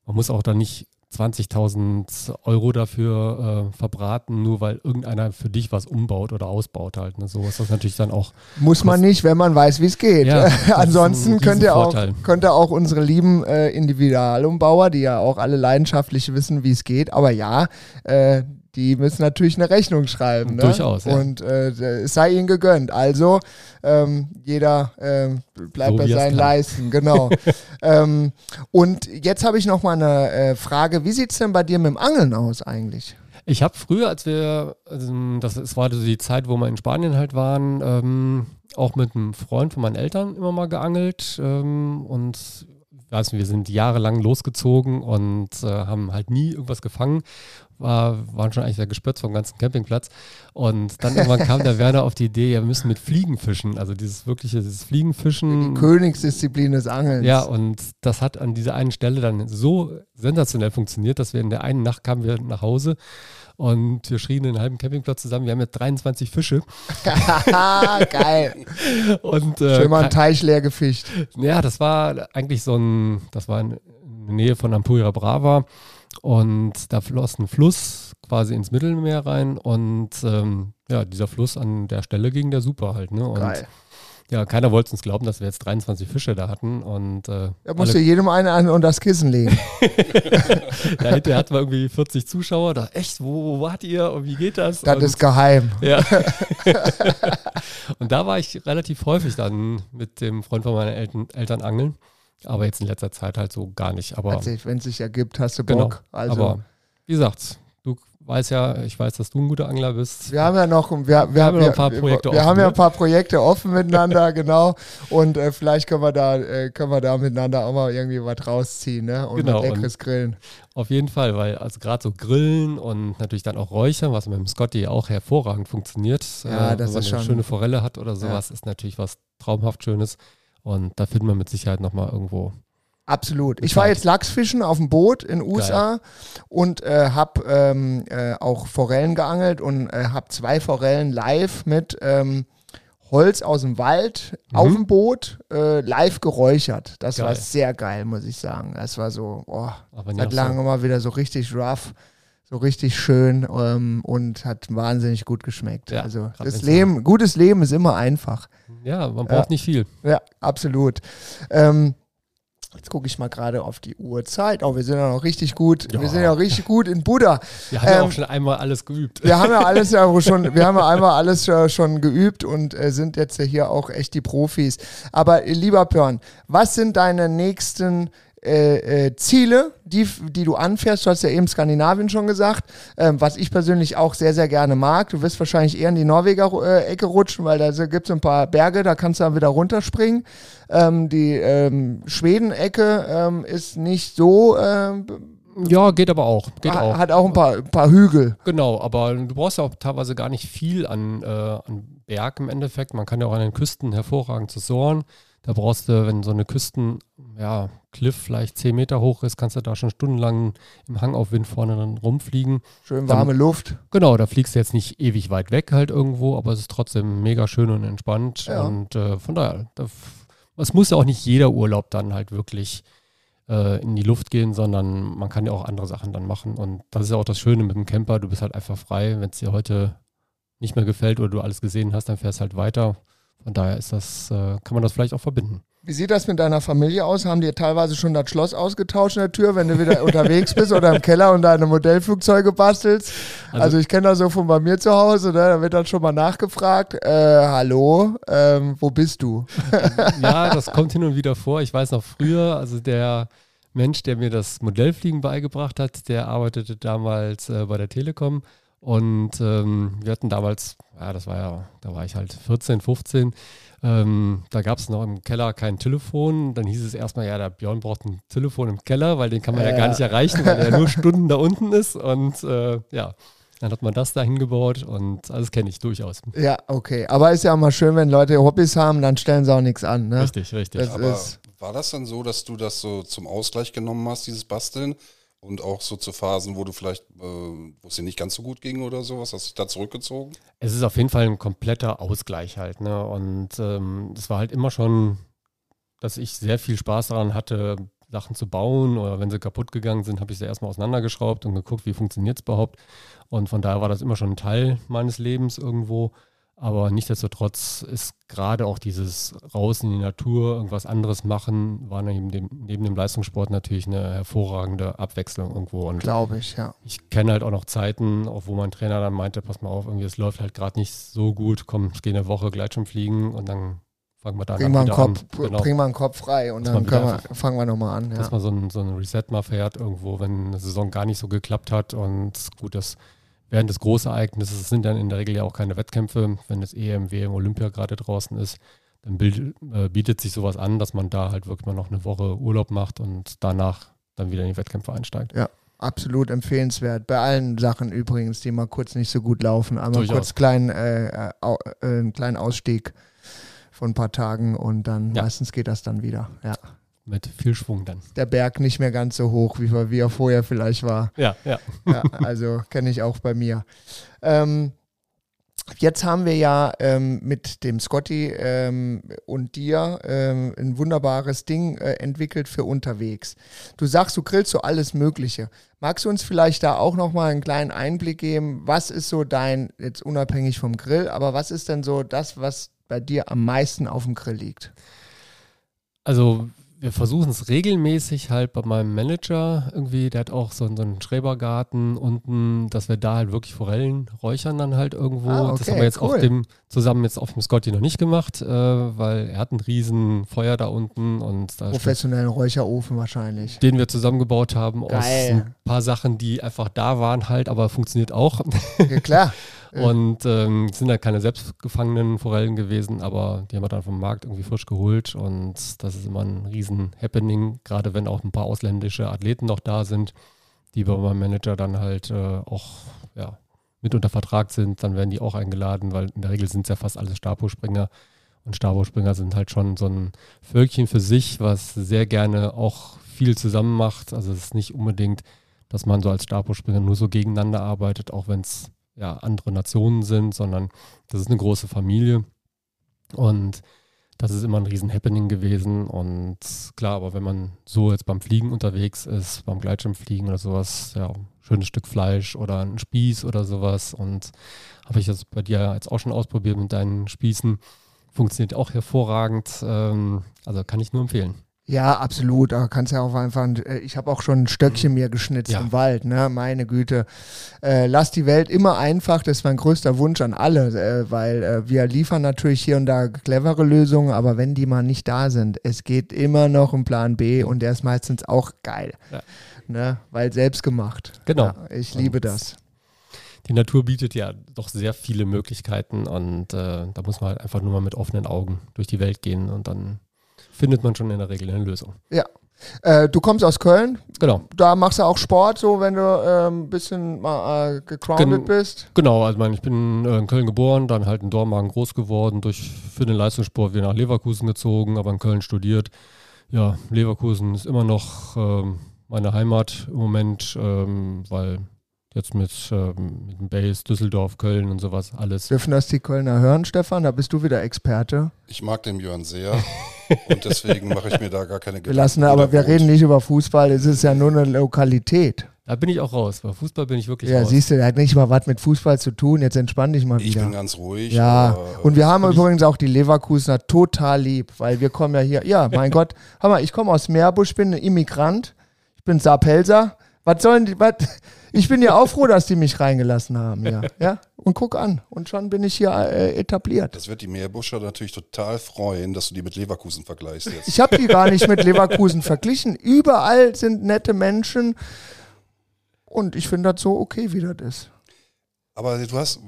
man muss auch da nicht 20.000 Euro dafür äh, verbraten, nur weil irgendeiner für dich was umbaut oder ausbaut halt. Ne? So ist das natürlich dann auch Muss man nicht, wenn man weiß, wie es geht. Ja, Ansonsten könnt ihr, auch, könnt ihr auch unsere lieben äh, Individualumbauer, die ja auch alle leidenschaftlich wissen, wie es geht, aber ja, äh, die müssen natürlich eine Rechnung schreiben. Ne? Durchaus, ja. Und äh, es sei ihnen gegönnt. Also ähm, jeder ähm, bleibt So bei seinen. Leisten, genau. ähm, und jetzt habe ich noch mal eine äh, Frage. Wie sieht es denn bei dir mit dem Angeln aus eigentlich? Ich habe früher, als wir, also das, es war so die Zeit, wo wir in Spanien halt waren, ähm, auch mit einem Freund von meinen Eltern immer mal geangelt ähm, und weiß nicht, wir sind jahrelang losgezogen und äh, haben halt nie irgendwas gefangen. War, waren schon eigentlich sehr gespötzt vom ganzen Campingplatz. Und dann irgendwann kam der Werner auf die Idee, ja, wir müssen mit Fliegen fischen. Also dieses wirkliche, dieses Fliegenfischen. Die Königsdisziplin des Angelns. Ja, und das hat an dieser einen Stelle dann so sensationell funktioniert, dass wir in der einen Nacht kamen wir nach Hause und wir schrien den halben Campingplatz zusammen. Wir haben jetzt 23 Fische. Geil. Und äh, Schön mal einen Teich leer gefischt. ja, das war eigentlich so ein, das war in der Nähe von Ampurias Brava und da floss ein Fluss quasi ins Mittelmeer rein und ähm, ja, dieser Fluss an der Stelle ging der super halt. Ne? Und Geil. ja, keiner wollte uns glauben, dass wir jetzt 23 Fische da hatten und äh, Da musst alle- du jedem einen an unter das Kissen legen. Ja, hinterher hatten wir irgendwie 40 Zuschauer. Da, echt, wo, wo wart ihr und wie geht das? Das und, ist geheim. ja. Und da war ich relativ häufig dann mit dem Freund von meinen Eltern, Eltern angeln. Aber jetzt in letzter Zeit halt so gar nicht. Aber Wenn es sich ergibt, hast du genau. Bock. Also, aber wie gesagt, du weißt ja, ich weiß, dass du ein guter Angler bist. wir haben ja noch, wir, wir, haben wir, ja noch ein paar wir, Projekte wir offen, haben ja ne? ein paar Projekte offen miteinander, genau. Und äh, vielleicht können wir da, äh, können wir da miteinander auch mal irgendwie was rausziehen, ne? Und Genau, leckeres Grillen. Auf jeden Fall, weil also gerade so Grillen und natürlich dann auch Räuchern, was mit dem Scotty auch hervorragend funktioniert. Ja, äh, das wenn man ist eine schon- schöne Forelle hat oder sowas, ist natürlich was traumhaft Schönes. Und da finden wir mit Sicherheit nochmal irgendwo. Absolut. Ich war jetzt Lachsfischen auf dem Boot in USA und äh, habe ähm, äh, auch Forellen geangelt und äh, habe zwei Forellen live mit ähm, Holz aus dem Wald auf dem Boot äh, live geräuchert. Das war Geil. sehr geil, muss ich sagen. Das war so, Aber seit langem mal wieder so richtig rough, so richtig schön ähm, und hat wahnsinnig gut geschmeckt. Ja, also das Leben, gutes Leben ist immer einfach. Ja, man braucht nicht viel. Ja, absolut. Ähm, jetzt gucke ich mal gerade auf die Uhrzeit. Oh, wir sind ja noch richtig gut. Ja. Wir sind ja richtig gut in Buddha. Wir haben ja Ähm, auch schon einmal alles geübt. Wir haben ja alles ja schon, wir haben ja einmal alles äh, schon geübt und äh, sind jetzt ja hier auch echt die Profis. Aber äh, lieber Björn, was sind deine nächsten äh, äh, Ziele, die, die du anfährst? Du hast ja eben Skandinavien schon gesagt, ähm, was ich persönlich auch sehr, sehr gerne mag. Du wirst wahrscheinlich eher in die Norweger-Ecke rutschen, weil da gibt es ein paar Berge, da kannst du dann wieder runterspringen. Ähm, die ähm, Schweden-Ecke ähm, ist nicht so, ähm, Ja, geht aber auch. Geht ha- auch. hat auch ein paar, ein paar Hügel. Genau, aber du brauchst ja auch teilweise gar nicht viel an, äh, an Berg im Endeffekt. Man kann ja auch an den Küsten hervorragend soaren. Da brauchst du, wenn so eine Küsten, ja, Cliff vielleicht 10 Meter hoch ist, kannst du da schon stundenlang im Hangaufwind vorne dann rumfliegen. Schön warme Luft. Genau, da fliegst du jetzt nicht ewig weit weg halt irgendwo, aber es ist trotzdem mega schön und entspannt. Ja. Und äh, von daher, da, es muss ja auch nicht jeder Urlaub dann halt wirklich äh, in die Luft gehen, sondern man kann ja auch andere Sachen dann machen. Und das ist ja auch das Schöne mit dem Camper, du bist halt einfach frei. Wenn es dir heute nicht mehr gefällt oder du alles gesehen hast, dann fährst halt weiter. Von daher ist das, äh, kann man das vielleicht auch verbinden. Wie sieht das mit deiner Familie aus? Haben die teilweise schon das Schloss ausgetauscht in der Tür, wenn du wieder unterwegs bist oder im Keller und deine Modellflugzeuge bastelst? Also, Also- ich kenne das so von bei mir zu Hause, ne? da wird dann schon mal nachgefragt, äh, hallo, ähm, wo bist du? ja, das kommt hin und wieder vor. Ich weiß noch früher, also der Mensch, der mir das Modellfliegen beigebracht hat, der arbeitete damals äh, bei der Telekom und ähm, wir hatten damals, ja, das war ja, da war ich halt 14, 15. Ähm, da gab es noch im Keller kein Telefon. Dann hieß es erstmal, ja, der Björn braucht ein Telefon im Keller, weil den kann man ja, Ja. gar nicht erreichen, weil er nur Stunden da unten ist. Und äh, ja, dann hat man das da hingebaut und alles kenne ich durchaus. Ja, okay. Aber ist ja immer schön, wenn Leute Hobbys haben, dann stellen sie auch nichts an. Ne? Richtig, richtig. Das Aber ist- war das dann so, dass du das so zum Ausgleich genommen hast, dieses Basteln? Und auch so zu Phasen, wo du vielleicht, äh, wo es dir nicht ganz so gut ging oder sowas, hast du dich da zurückgezogen? Es ist auf jeden Fall ein kompletter Ausgleich halt. Ne? Und ähm, es war halt immer schon, dass ich sehr viel Spaß daran hatte, Sachen zu bauen oder wenn sie kaputt gegangen sind, habe ich sie erstmal auseinandergeschraubt und geguckt, wie funktioniert es überhaupt. Und von daher war das immer schon ein Teil meines Lebens irgendwo. Aber nichtsdestotrotz ist gerade auch dieses raus in die Natur, irgendwas anderes machen, war neben dem, neben dem Leistungssport natürlich eine hervorragende Abwechslung irgendwo. Und Glaube ich, ja. ich kenne halt auch noch Zeiten, auch wo mein Trainer dann meinte, pass mal auf, irgendwie es läuft halt gerade nicht so gut, komm, ich gehe eine Woche Gleitschirm fliegen und dann fangen wir Bring mal, Kopf, an. Genau. bring mal einen Kopf frei und Dass dann wir, fangen wir nochmal an. Ja. Dass man so ein, so ein Reset mal fährt irgendwo, wenn eine Saison gar nicht so geklappt hat und gut, das während des Großereignisses es sind dann in der Regel ja auch keine Wettkämpfe, wenn das EM, WM, Olympia gerade draußen ist, dann bild, äh, bietet sich sowas an, dass man da halt wirklich mal noch eine Woche Urlaub macht und danach dann wieder in die Wettkämpfe einsteigt. Absolut empfehlenswert. Bei allen Sachen übrigens, die mal kurz nicht so gut laufen. Einmal Durchaus. kurz kleinen, äh, äh, au- äh, einen kleinen Ausstieg von ein paar Tagen und dann Ja. meistens geht das dann wieder. Ja. Mit viel Schwung dann. Der Berg nicht mehr ganz so hoch, wie, er- wie er vorher vielleicht war. Ja, ja. Ja, also kenne ich auch bei mir. Ähm, jetzt haben wir ja ähm, mit dem Scotty ähm, und dir ähm, ein wunderbares Ding äh, entwickelt für unterwegs. Du sagst, du grillst so alles Mögliche. Magst du uns vielleicht da auch nochmal einen kleinen Einblick geben? Was ist so dein, jetzt unabhängig vom Grill, aber was ist denn so das, was bei dir am meisten auf dem Grill liegt? Also wir versuchen es regelmäßig halt bei meinem Manager irgendwie, der hat auch so, einen- so einen Schrebergarten unten, dass wir da halt wirklich Forellen räuchern dann halt irgendwo. Ah, das okay, haben wir jetzt cool. auf dem zusammen jetzt auf dem Scotty noch nicht gemacht, äh, weil er hat ein riesen Feuer da unten und da Professionellen Räucherofen wahrscheinlich. Den wir zusammengebaut haben Geil. aus ein paar Sachen, die einfach da waren halt, aber funktioniert auch. Ja, klar. und ähm, sind halt keine selbstgefangenen Forellen gewesen, aber die haben wir dann vom Markt irgendwie frisch geholt und das ist immer ein riesen Happening, gerade wenn auch ein paar ausländische Athleten noch da sind, die bei meinem Manager dann halt äh, auch ja, mit unter Vertrag sind, dann werden die auch eingeladen, weil in der Regel sind es ja fast alles Stabhochspringer. Und Stabhochspringer sind halt schon so ein Völkchen für sich, was sehr gerne auch viel zusammen macht. Also es ist nicht unbedingt, dass man so als Stabhochspringer nur so gegeneinander arbeitet, auch wenn es ja andere Nationen sind, sondern das ist eine große Familie. Und das ist immer ein riesen Happening gewesen. Und klar, aber wenn man so jetzt beim Fliegen unterwegs ist, beim Gleitschirmfliegen oder sowas, ja, schönes Stück Fleisch oder ein Spieß oder sowas. Und habe ich das bei dir jetzt auch schon ausprobiert mit deinen Spießen. Funktioniert auch hervorragend. Ähm, also kann ich nur empfehlen. Ja, absolut. Da kannst ja auch einfach, ein, äh, ich habe auch schon ein Stöckchen mir geschnitzt Ja. im Wald, ne? Meine Güte. Äh, lass die Welt immer einfach, das ist mein größter Wunsch an alle, äh, weil äh, wir liefern natürlich hier und da clevere Lösungen, aber wenn die mal nicht da sind, es geht immer noch um Plan B und der ist meistens auch geil. Ja. Ne? Weil selbst gemacht. Genau. Ja, ich liebe Und- das. Die Natur bietet ja doch sehr viele Möglichkeiten und äh, da muss man halt einfach nur mal mit offenen Augen durch die Welt gehen und dann findet man schon in der Regel eine Lösung. Äh, du kommst aus Köln, Genau. da machst du auch Sport, so wenn du ein ähm, bisschen mal äh, gegroundet Gen- bist. Genau, also ich, meine, ich bin äh, in Köln geboren, dann halt in Dormagen groß geworden, durch für den Leistungssport wieder nach Leverkusen gezogen, aber in Köln studiert. Ja, Leverkusen ist immer noch ähm, meine Heimat im Moment, ähm, weil jetzt mit, ähm, mit dem Base, Düsseldorf, Köln und sowas alles. Dürfen das die Kölner hören, Stefan? Da bist du wieder Experte. Ich mag den Björn sehr und deswegen mache ich mir da gar keine Wir Gedanken. lassen, wo aber wir reden nicht über Fußball, es ist ja nur eine Lokalität. Da bin ich auch raus. Bei Fußball bin ich wirklich Ja, raus. siehst du, der hat nicht mal was mit Fußball zu tun, jetzt entspann dich mal Ich bin wieder. ganz ruhig. Ja, äh, und wir haben und ich- übrigens auch die Leverkusener total lieb, weil wir kommen ja hier, ja, mein Gott, hör mal, ich komme aus Meerbusch, bin ein Immigrant, bin Saarpelser. Was sollen die, was, ich bin ja auch froh, dass die mich reingelassen haben, ja, ja, und guck an, und schon bin ich hier äh, etabliert. Das wird die Meerbuscher natürlich total freuen, dass du die mit Leverkusen vergleichst jetzt. Ich habe die gar nicht mit Leverkusen verglichen. Überall sind nette Menschen. Und ich finde das so okay, wie das ist. Aber du hast,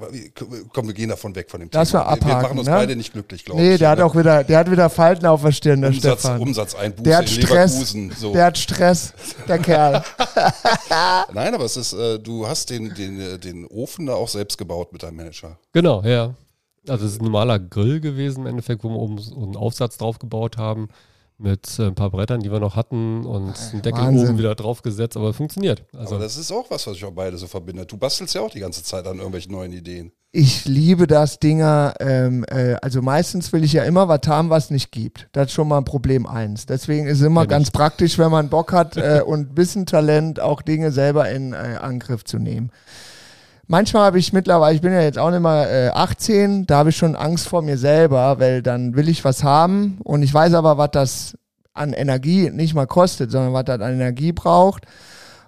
komm, wir gehen davon weg von dem Lass Thema. mal wir, wir abhaken, machen uns ne? beide nicht glücklich, glaube Nee, ich. der hat ne? auch wieder, der hat wieder Falten auf der Stirn, der Umsatz, Stefan. Umsatzeinbuße Der hat in Stress. Leverkusen. So. Der hat Stress, der Kerl. Nein, aber es ist, äh, du hast den, den, äh, den Ofen da auch selbst gebaut mit deinem Manager. Genau, ja. Also es ist ein normaler Grill gewesen im Endeffekt, wo wir oben so einen Aufsatz drauf gebaut haben mit äh, ein paar Brettern, die wir noch hatten und einen Deckel Wahnsinn. oben wieder draufgesetzt, aber es funktioniert. Also aber das ist auch was, was ich auch beide so verbindet. Du bastelst ja auch die ganze Zeit an irgendwelchen neuen Ideen. Ich liebe das Dinger. Ähm, äh, also meistens will ich ja immer was haben, was nicht gibt. Das ist schon mal ein Problem eins. Deswegen ist es immer Kenn ganz ich. praktisch, wenn man Bock hat äh, und ein bisschen Talent, auch Dinge selber in äh, Angriff zu nehmen. Manchmal habe ich mittlerweile, ich bin ja jetzt auch nicht mehr äh, 18, da habe ich schon Angst vor mir selber, weil dann will ich was haben und ich weiß aber, was das an Energie nicht mal kostet, sondern was das an Energie braucht.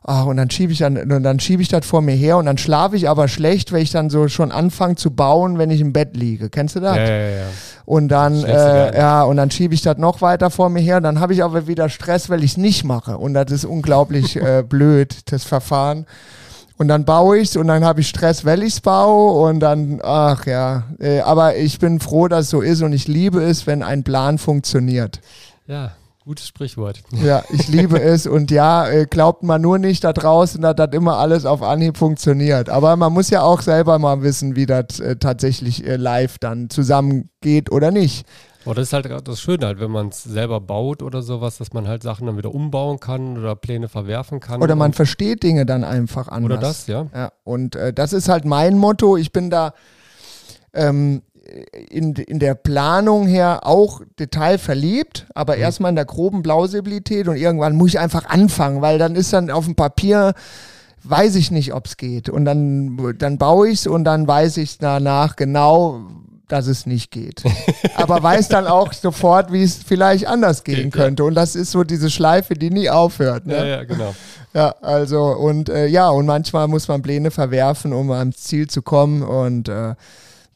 Ach, und dann schiebe ich dann, und dann schiebe ich das vor mir her und dann schlafe ich aber schlecht, wenn ich dann so schon anfange zu bauen, wenn ich im Bett liege. Kennst du das? ja, ja, ja. Und dann, äh, ja, und dann schiebe ich das noch weiter vor mir her. Dann habe ich aber wieder Stress, weil ich es nicht mache. Und das ist unglaublich äh, blöd, das Verfahren. Und dann baue ich es und dann habe ich Stress, weil ich es baue. Und dann, ach ja. Äh, aber ich bin froh, dass es so ist und ich liebe es, wenn ein Plan funktioniert. Ja, gutes Sprichwort. Ja, ich liebe es. Und ja, äh, glaubt man nur nicht da draußen, dass das immer alles auf Anhieb funktioniert. Aber man muss ja auch selber mal wissen, wie das äh, tatsächlich live dann zusammengeht oder nicht. Aber das ist halt das Schöne halt, wenn man es selber baut oder sowas, dass man halt Sachen dann wieder umbauen kann oder Pläne verwerfen kann. Oder man versteht Dinge dann einfach anders. oder das, ja. Ja, und äh, das ist halt mein Motto. Ich bin da ähm, in, in der Planung her auch detailverliebt, aber erstmal in der groben Plausibilität und irgendwann muss ich einfach anfangen, weil dann ist dann auf dem Papier, weiß ich nicht, ob es geht. Und dann, dann baue ich es und dann weiß ich danach genau, dass es nicht geht. aber weiß dann auch sofort, wie es vielleicht anders gehen Geht, ja. könnte. Und das ist so diese Schleife, die nie aufhört. Ne? Ja, ja, genau. Ja, also und äh, ja, und manchmal muss man Pläne verwerfen, um ans Ziel zu kommen. Und äh,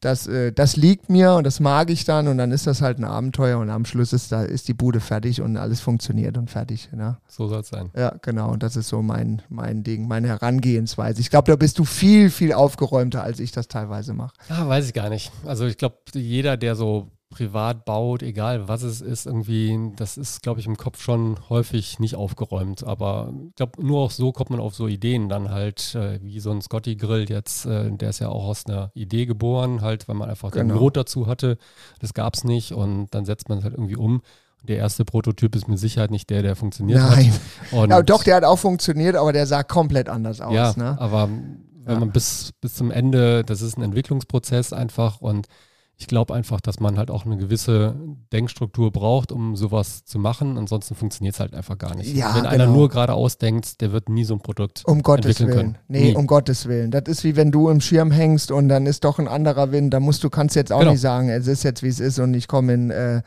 das, äh, das liegt mir und das mag ich dann und dann ist das halt ein Abenteuer und am Schluss ist, da, ist die Bude fertig und alles funktioniert und fertig. Ne? So soll es sein. Ja, genau. Und das ist so mein, mein Ding, meine Herangehensweise. Ich glaube, da bist du viel, viel aufgeräumter, als ich das teilweise mache. Ja, weiß ich gar nicht. Also ich glaube, jeder, der so privat baut, egal was es ist, irgendwie, das ist, glaube ich, im Kopf schon häufig nicht aufgeräumt. Aber ich glaube, nur auch so kommt man auf so Ideen dann halt, äh, wie so ein Scotty-Grill jetzt, äh, der ist ja auch aus einer Idee geboren, halt, weil man einfach genau. Not dazu hatte. Das gab es nicht und dann setzt man es halt irgendwie um. Der erste Prototyp ist mit Sicherheit nicht der, der funktioniert Nein. hat. ja, doch, der hat auch funktioniert, aber der sah komplett anders aus. Ja, ne? aber wenn man bis, bis zum Ende, das ist ein Entwicklungsprozess einfach und ich glaube einfach, dass man halt auch eine gewisse Denkstruktur braucht, um sowas zu machen. Ansonsten funktioniert es halt einfach gar nicht. Ja, Wenn genau. einer nur geradeaus denkt, der wird nie so ein Produkt um Gottes entwickeln Willen. können. Nee, Nie. um Gottes Willen. Das ist wie wenn du im Schirm hängst und dann ist doch ein anderer Wind. Da musst du kannst jetzt auch Genau. nicht sagen, es ist jetzt wie es ist und ich komme in äh,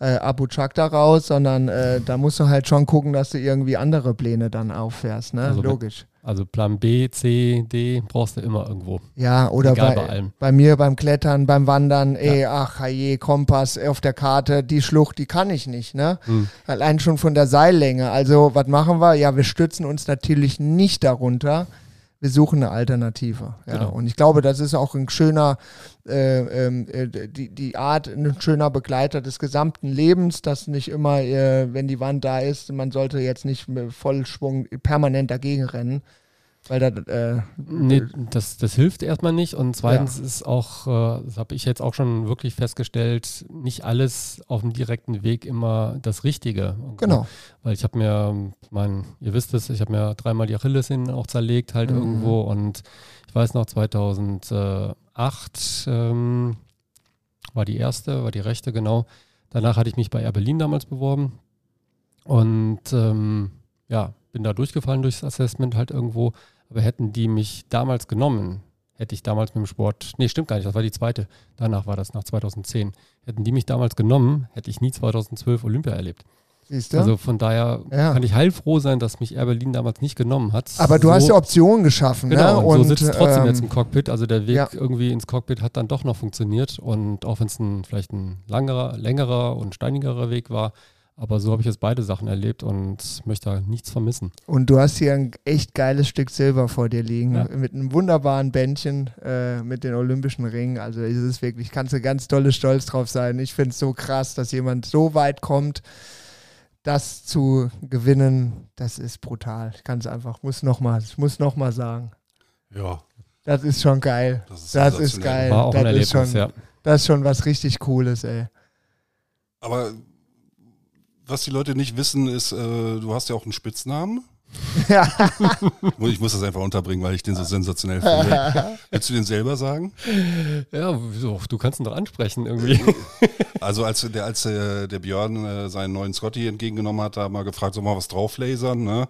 äh, Abu Chakta raus, sondern äh, da musst du halt schon gucken, dass du irgendwie andere Pläne dann auffährst. Ne? Also Logisch. Also Plan B, C, D brauchst du immer irgendwo. Ja, oder bei, bei bei mir beim Klettern, beim Wandern, ey, ach, je, Kompass auf der Karte, die Schlucht, die kann ich nicht, ne? Hm. Allein schon von der Seillänge. Also, was machen wir? Ja, wir stützen uns natürlich nicht darunter. Wir suchen eine Alternative. Ja. Genau. Und ich glaube, das ist auch ein schöner, äh, ähm, äh, die, die Art, ein schöner Begleiter des gesamten Lebens, dass nicht immer, äh, wenn die Wand da ist, man sollte jetzt nicht mit Vollschwung permanent dagegen rennen. Weil das, äh, Nee, das, das hilft erstmal nicht. Und zweitens ist auch, äh, das habe ich jetzt auch schon wirklich festgestellt, nicht alles auf dem direkten Weg immer das Richtige. Genau. Weil ich habe mir, mein, ihr wisst es, ich habe mir dreimal die Achillessehnen auch zerlegt halt Mhm. irgendwo und ich weiß noch 2008 ähm, war die erste, war die rechte genau. Danach hatte ich mich bei Air Berlin damals beworben und ähm, ja, bin da durchgefallen durchs Assessment halt irgendwo. Aber hätten die mich damals genommen, hätte ich damals mit dem Sport, nee, stimmt gar nicht, das war die zweite. Danach war das nach 2010. Hätten die mich damals genommen, hätte ich nie 2012 Olympia erlebt. Siehst du? Also von daher Ja. kann ich heilfroh sein, dass mich Air Berlin damals nicht genommen hat. Aber du so, hast ja Optionen geschaffen, Genau, ne? und so sitzt trotzdem ähm, jetzt im Cockpit. Also der Weg ja. irgendwie ins Cockpit hat dann doch noch funktioniert. Und auch wenn es ein, vielleicht ein langerer, längerer und steinigerer Weg war, aber so habe ich jetzt beide Sachen erlebt und möchte da nichts vermissen. Und du hast hier ein echt geiles Stück Silber vor dir liegen, Ja. mit einem wunderbaren Bändchen äh, mit den Olympischen Ringen. Also es ist wirklich, kannst du ganz dolle stolz drauf sein. Ich finde es so krass, dass jemand so weit kommt, das zu gewinnen. Das ist brutal. Ich kann es einfach, muss noch mal, ich muss noch mal sagen. Ja, Das ist schon geil. das ist, Das ist geil. War auch das ein ist Erlebnis, schon, ja. Das ist schon was richtig Cooles, ey. Aber was die Leute nicht wissen, ist, äh, du hast ja auch einen Spitznamen. Ja. Ich muss das einfach unterbringen, weil ich den so sensationell finde. Willst du den selber sagen? Ja, wieso? Du kannst ihn doch ansprechen irgendwie. Also als der, als der, der Björn äh, seinen neuen Scotty entgegengenommen hat, da hat mal gefragt, soll mal was drauflasern, ne?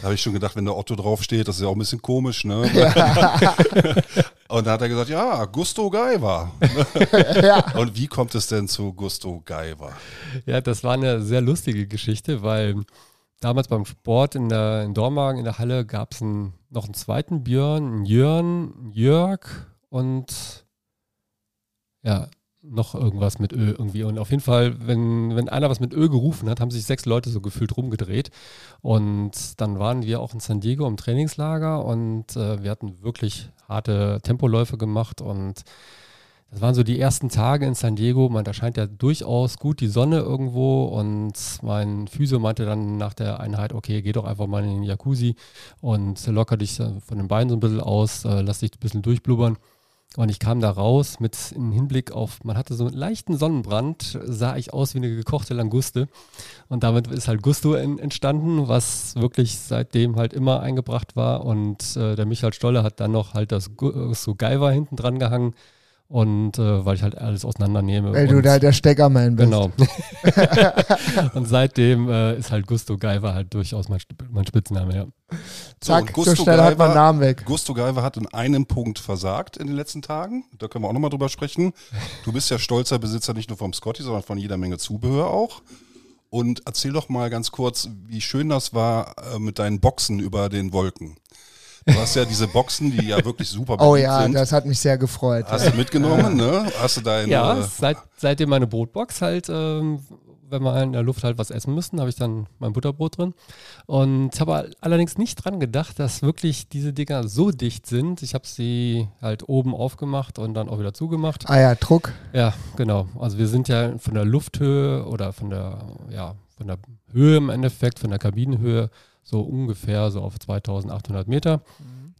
Da habe ich schon gedacht, wenn der Otto draufsteht, das ist ja auch ein bisschen komisch, ne? Und da hat er gesagt, ja, Gusto Gaiva. ja. Und wie kommt es denn zu Gusto Gaiva? Ja, das war eine sehr lustige Geschichte, weil damals beim Sport in, der, in Dormagen in der Halle gab es noch einen zweiten Björn, einen Jörn, einen Jörg und ja, noch irgendwas mit Ö irgendwie. Und auf jeden Fall, wenn, wenn einer was mit Ö gerufen hat, haben sich sechs Leute so gefühlt rumgedreht. Und dann waren wir auch in San Diego im Trainingslager und äh, wir hatten wirklich harte Tempoläufe gemacht und das waren so die ersten Tage in San Diego. Man, da scheint ja durchaus gut die Sonne irgendwo. Und mein Physio meinte dann nach der Einheit, okay, geh doch einfach mal in den Jacuzzi und locker dich äh, von den Beinen so ein bisschen aus, äh, lass dich ein bisschen durchblubbern. Und ich kam da raus mit im Hinblick auf, man hatte so einen leichten Sonnenbrand, sah ich aus wie eine gekochte Languste. Und damit ist halt Gusto en, entstanden, was wirklich seitdem halt immer eingebracht war. Und äh, der Michael Stolle hat dann noch halt das Gusto Gaiva hinten dran gehangen. Und äh, weil ich halt alles auseinandernehme. Weil du da der Steckerman bist. Genau. und seitdem äh, ist halt Gusto Gaiva halt durchaus mein, mein Spitzname, ja. Zack, und so Gusto schnell hat man Namen weg. Gusto Gaiva hat in einem Punkt versagt in den letzten Tagen. Da können wir auch nochmal drüber sprechen. Du bist ja stolzer Besitzer nicht nur vom Scotty, sondern von jeder Menge Zubehör auch. Und erzähl doch mal ganz kurz, wie schön das war äh, mit deinen Boxen über den Wolken. Du hast ja diese Boxen, die ja wirklich super Oh ja, sind. das hat mich sehr gefreut. Hast du mitgenommen, ne? Hast du deine. Ja, seit, seitdem meine Brotbox halt, ähm, wenn wir in der Luft halt was essen müssen, habe ich dann mein Butterbrot drin. Und habe allerdings nicht dran gedacht, dass wirklich diese Dinger so dicht sind. Ich habe sie halt oben aufgemacht und dann auch wieder zugemacht. ah ja, Druck. Ja, genau. Also wir sind ja von der Lufthöhe oder von der, ja, von der Höhe im Endeffekt, von der Kabinenhöhe so ungefähr so auf 2800 Meter.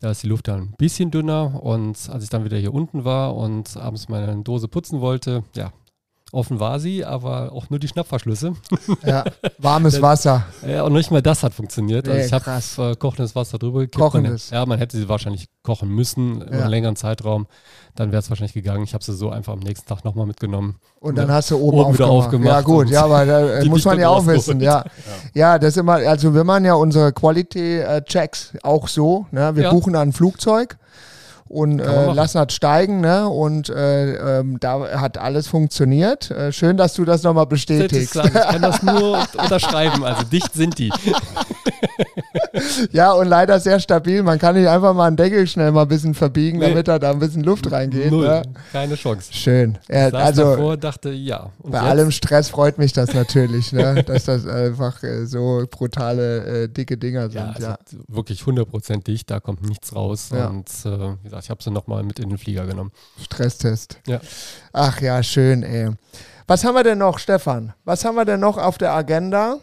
Da ist die Luft dann ein bisschen dünner und als ich dann wieder hier unten war und abends meine Dose putzen wollte, ja, offen war sie, aber auch nur die Schnappverschlüsse. Ja, warmes Wasser. Ja, und nicht mal das hat funktioniert. Also ich habe äh, kochendes Wasser drüber gekippt. Kochendes. Man, ja, man hätte sie wahrscheinlich kochen müssen über Ja. einen längeren Zeitraum. Dann wäre es wahrscheinlich gegangen. Ich habe sie so einfach am nächsten Tag nochmal mitgenommen. Und dann hast du oben, Oben wieder aufgemacht. Ja gut, ja, aber da äh, muss man ja auch wissen. Ja. ja, das ist immer, also wir machen ja unsere Quality-Checks auch so. Ne? Wir Ja. buchen ein Flugzeug und äh, lassen das steigen. Ne? Und äh, ähm, da hat alles funktioniert. Äh, schön, dass du das nochmal bestätigst. ich kann das nur unterschreiben. Also dicht sind die. Ja, und leider sehr stabil. Man kann nicht einfach mal einen Deckel schnell mal ein bisschen verbiegen, Nee. damit da da ein bisschen Luft reingeht. Null. Ne? Keine Chance. Schön. Ich Ja, saß also davor, dachte, ja. Und bei jetzt? allem Stress freut mich das natürlich, ne? dass das einfach äh, so brutale, äh, dicke Dinger sind. ja, Ja, also wirklich 100% dicht, da kommt nichts raus. Ja. Und äh, wie gesagt, ich habe sie nochmal mit in den Flieger genommen. Stresstest. Ja. Ach ja, schön, ey. Was haben wir denn noch, Stefan? Was haben wir denn noch auf der Agenda?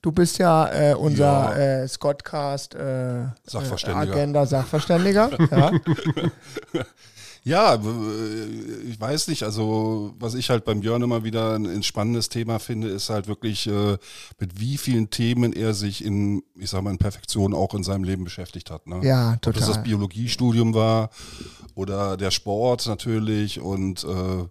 Du bist ja äh, unser äh, Scottcast äh, Sachverständiger. Äh, Agenda Sachverständiger. ja. Ja, w- ich weiß nicht. Also, was ich halt beim Björn immer wieder ein, spannendes Thema finde, ist halt wirklich, äh, mit wie vielen Themen er sich in, ich sag mal, in Perfektion auch in seinem Leben beschäftigt hat. Ne? ja, Ob das das total. Biologiestudium war oder der Sport natürlich und äh,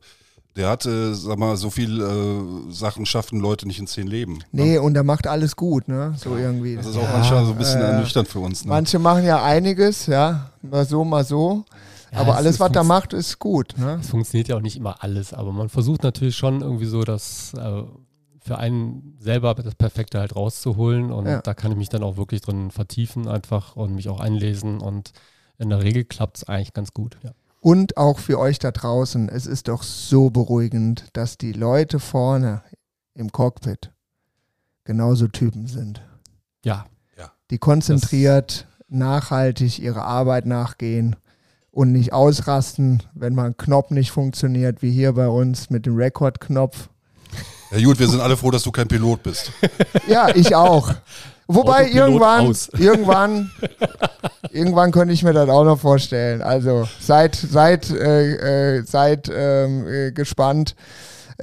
der hatte, sag mal, so viel äh, Sachen schaffen Leute nicht in zehn Leben. Ne? Nee, und er macht alles gut, ne? So irgendwie. Das ist auch Ja, manchmal so ein bisschen äh, ernüchternd für uns. Ne? Manche machen ja einiges, ja, mal so, mal so. Ja, aber es alles, was er macht, ist gut. Ne? Es funktioniert ja auch nicht immer alles, aber man versucht natürlich schon irgendwie so das äh, für einen selber das Perfekte halt rauszuholen und Ja. da kann ich mich dann auch wirklich drin vertiefen einfach und mich auch einlesen und in der Regel klappt es eigentlich ganz gut. Ja. Und auch für euch da draußen, es ist doch so beruhigend, dass die Leute vorne im Cockpit genauso Typen sind, ja, die konzentriert, nachhaltig ihre Arbeit nachgehen und nicht ausrasten, wenn mal ein Knopf nicht funktioniert, wie hier bei uns mit dem Rekordknopf. Ja gut, wir sind alle froh, dass du kein Pilot bist. Ja, ich auch. Wobei Autopilot irgendwann, aus. irgendwann, irgendwann könnte ich mir das auch noch vorstellen. Also seid, seid, äh, äh, seid ähm, äh, gespannt.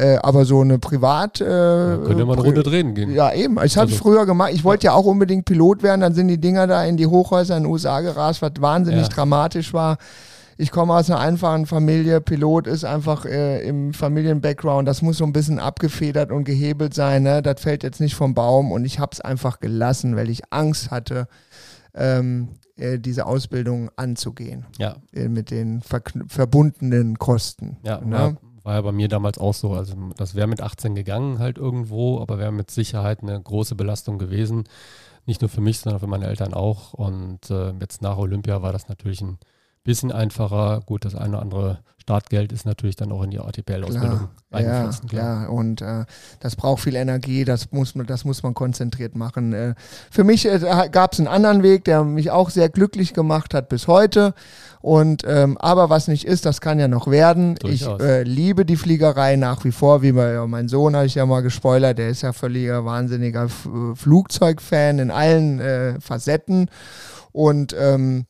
Äh, aber so eine Privat. Äh, da können wir mal eine Runde drehen gehen. Ja, eben. Ich habe es Also- früher gemacht. Ich wollte ja auch unbedingt Pilot werden. Dann sind die Dinger da in die Hochhäuser in den USA gerast, was wahnsinnig Ja. dramatisch war. Ich komme aus einer einfachen Familie. Pilot ist einfach äh, im Familien-Background. Das muss so ein bisschen abgefedert und gehebelt sein. Ne? Das fällt jetzt nicht vom Baum. Und ich habe es einfach gelassen, weil ich Angst hatte, ähm, äh, diese Ausbildung anzugehen. Ja, Äh, mit den verbundenen Kosten. ja, ne? War, ja bei mir damals auch so. Also das wäre mit 18 gegangen halt irgendwo, aber wäre mit Sicherheit eine große Belastung gewesen. Nicht nur für mich, sondern für meine Eltern auch. Und äh, jetzt nach Olympia war das natürlich ein bisschen einfacher. Gut, das eine oder andere Startgeld ist natürlich dann auch in die ATPL-Ausbildung Klar, ja, klar. Und äh, das braucht viel Energie, das muss man, das muss man konzentriert machen. Äh, für mich äh, gab es einen anderen Weg, der mich auch sehr glücklich gemacht hat bis heute. Und ähm, aber was nicht ist, das kann ja noch werden. Durchaus. Ich äh, liebe die Fliegerei nach wie vor, wie bei ja, mein Sohn habe ich ja mal gespoilert, der ist ja völliger wahnsinniger F Flugzeugfan in allen äh, Facetten. Und ähm,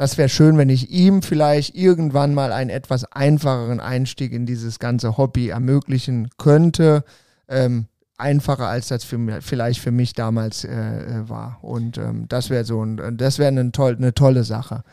das wäre schön, wenn ich ihm vielleicht irgendwann mal einen etwas einfacheren Einstieg in dieses ganze Hobby ermöglichen könnte. Ähm, einfacher als das für, vielleicht für mich damals äh, äh, war. Und ähm, das wäre so ein, das wäre eine, toll, eine tolle Sache.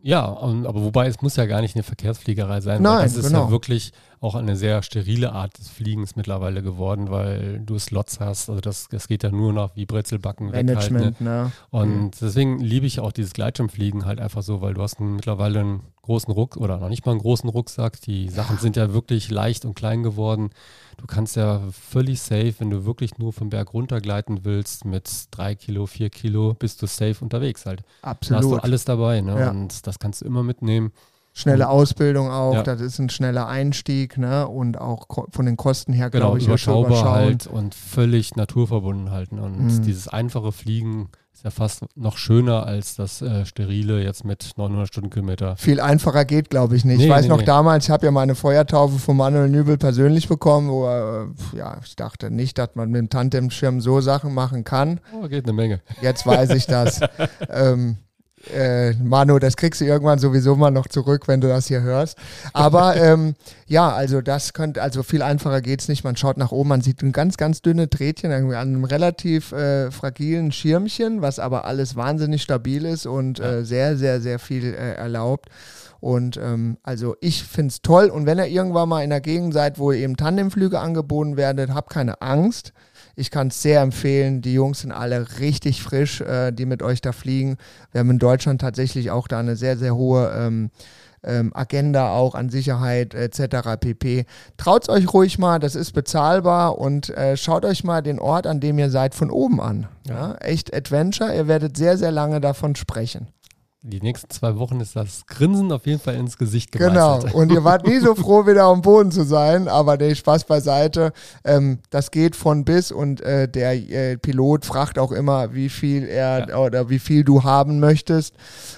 Ja, und, aber wobei es muss ja gar nicht eine Verkehrsfliegerei sein. Nein, das ist genau. ja wirklich auch eine sehr sterile Art des Fliegens mittlerweile geworden, weil du Slots hast. Also das, das geht ja nur noch wie Brezelbacken Management, ne? ne? Und deswegen liebe ich auch dieses Gleitschirmfliegen halt einfach so, weil du hast einen, mittlerweile einen großen Ruck oder noch nicht mal einen großen Rucksack. Die Sachen sind ja wirklich leicht und klein geworden. Du kannst ja völlig safe, wenn du wirklich nur vom Berg runtergleiten willst, mit drei Kilo, vier Kilo, bist du safe unterwegs halt. Absolut. Da hast du alles dabei, ne? Ja. Und das kannst du immer mitnehmen. Schnelle Ausbildung auch, ja. das ist ein schneller Einstieg, ne? Und auch von den Kosten her, genau, glaube ich, überschaubar halt und völlig naturverbunden halten. Und mhm. dieses einfache Fliegen ist ja fast noch schöner als das äh, sterile jetzt mit 900 Stundenkilometer. Viel einfacher geht, glaube ich, nicht. Nee, ich weiß nee, noch nee. damals, ich habe ja meine Feuertaufe von Manuel Nübel persönlich bekommen, wo er, äh, ja, ich dachte nicht, dass man mit dem Tandemschirm so Sachen machen kann. Oh, geht eine Menge. Jetzt weiß ich das. ähm, äh, Manu, das kriegst du irgendwann sowieso mal noch zurück, wenn du das hier hörst. Aber ähm, ja, also das könnte, also viel einfacher geht es nicht. Man schaut nach oben, man sieht ein ganz, ganz dünne Drähtchen irgendwie an einem relativ äh, fragilen Schirmchen, was aber alles wahnsinnig stabil ist und äh, sehr, sehr, sehr viel äh, erlaubt. Und ähm, also ich finde es toll. Und wenn ihr irgendwann mal in der Gegend seid, wo ihr eben Tandemflüge angeboten werdet, habt keine Angst. Ich kann es sehr empfehlen. Die Jungs sind alle richtig frisch, äh, die mit euch da fliegen. Wir haben in Deutschland tatsächlich auch da eine sehr, sehr hohe ähm, ähm, Agenda auch an Sicherheit etc. pp. Traut euch ruhig mal, das ist bezahlbar und äh, schaut euch mal den Ort, an dem ihr seid, von oben an. Ja? Echt Adventure, ihr werdet sehr, sehr lange davon sprechen die nächsten zwei Wochen ist das Grinsen auf jeden Fall ins Gesicht gemeistert. Genau, und ihr wart nie so froh, wieder am Boden zu sein, aber der Spaß beiseite. Ähm, das geht von bis und äh, der äh, Pilot fragt auch immer, wie viel er ja. oder wie viel du haben möchtest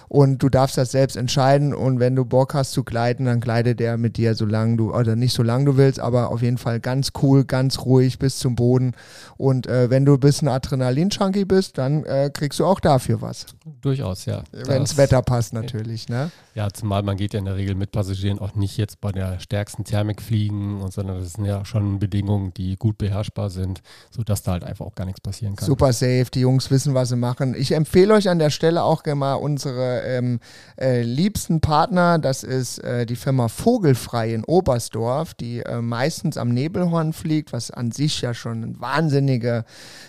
und du darfst das selbst entscheiden und wenn du Bock hast zu gleiten, dann gleitet er mit dir, solange du, oder nicht so lange du willst, aber auf jeden Fall ganz cool, ganz ruhig bis zum Boden und äh, wenn du ein bisschen Adrenalin-Junkie bist, dann äh, kriegst du auch dafür was. Durchaus, ja. Wenn es Wetter passt natürlich, ne? Ja, zumal man geht ja in der Regel mit Passagieren auch nicht jetzt bei der stärksten Thermik fliegen, und, sondern das sind ja schon Bedingungen, die gut beherrschbar sind, sodass da halt einfach auch gar nichts passieren kann. Super safe, die Jungs wissen, was sie machen. Ich empfehle euch an der Stelle auch mal unsere ähm, äh, liebsten Partner, das ist äh, die Firma Vogelfrei in Oberstdorf, die äh, meistens am Nebelhorn fliegt, was an sich ja schon eine wahnsinnige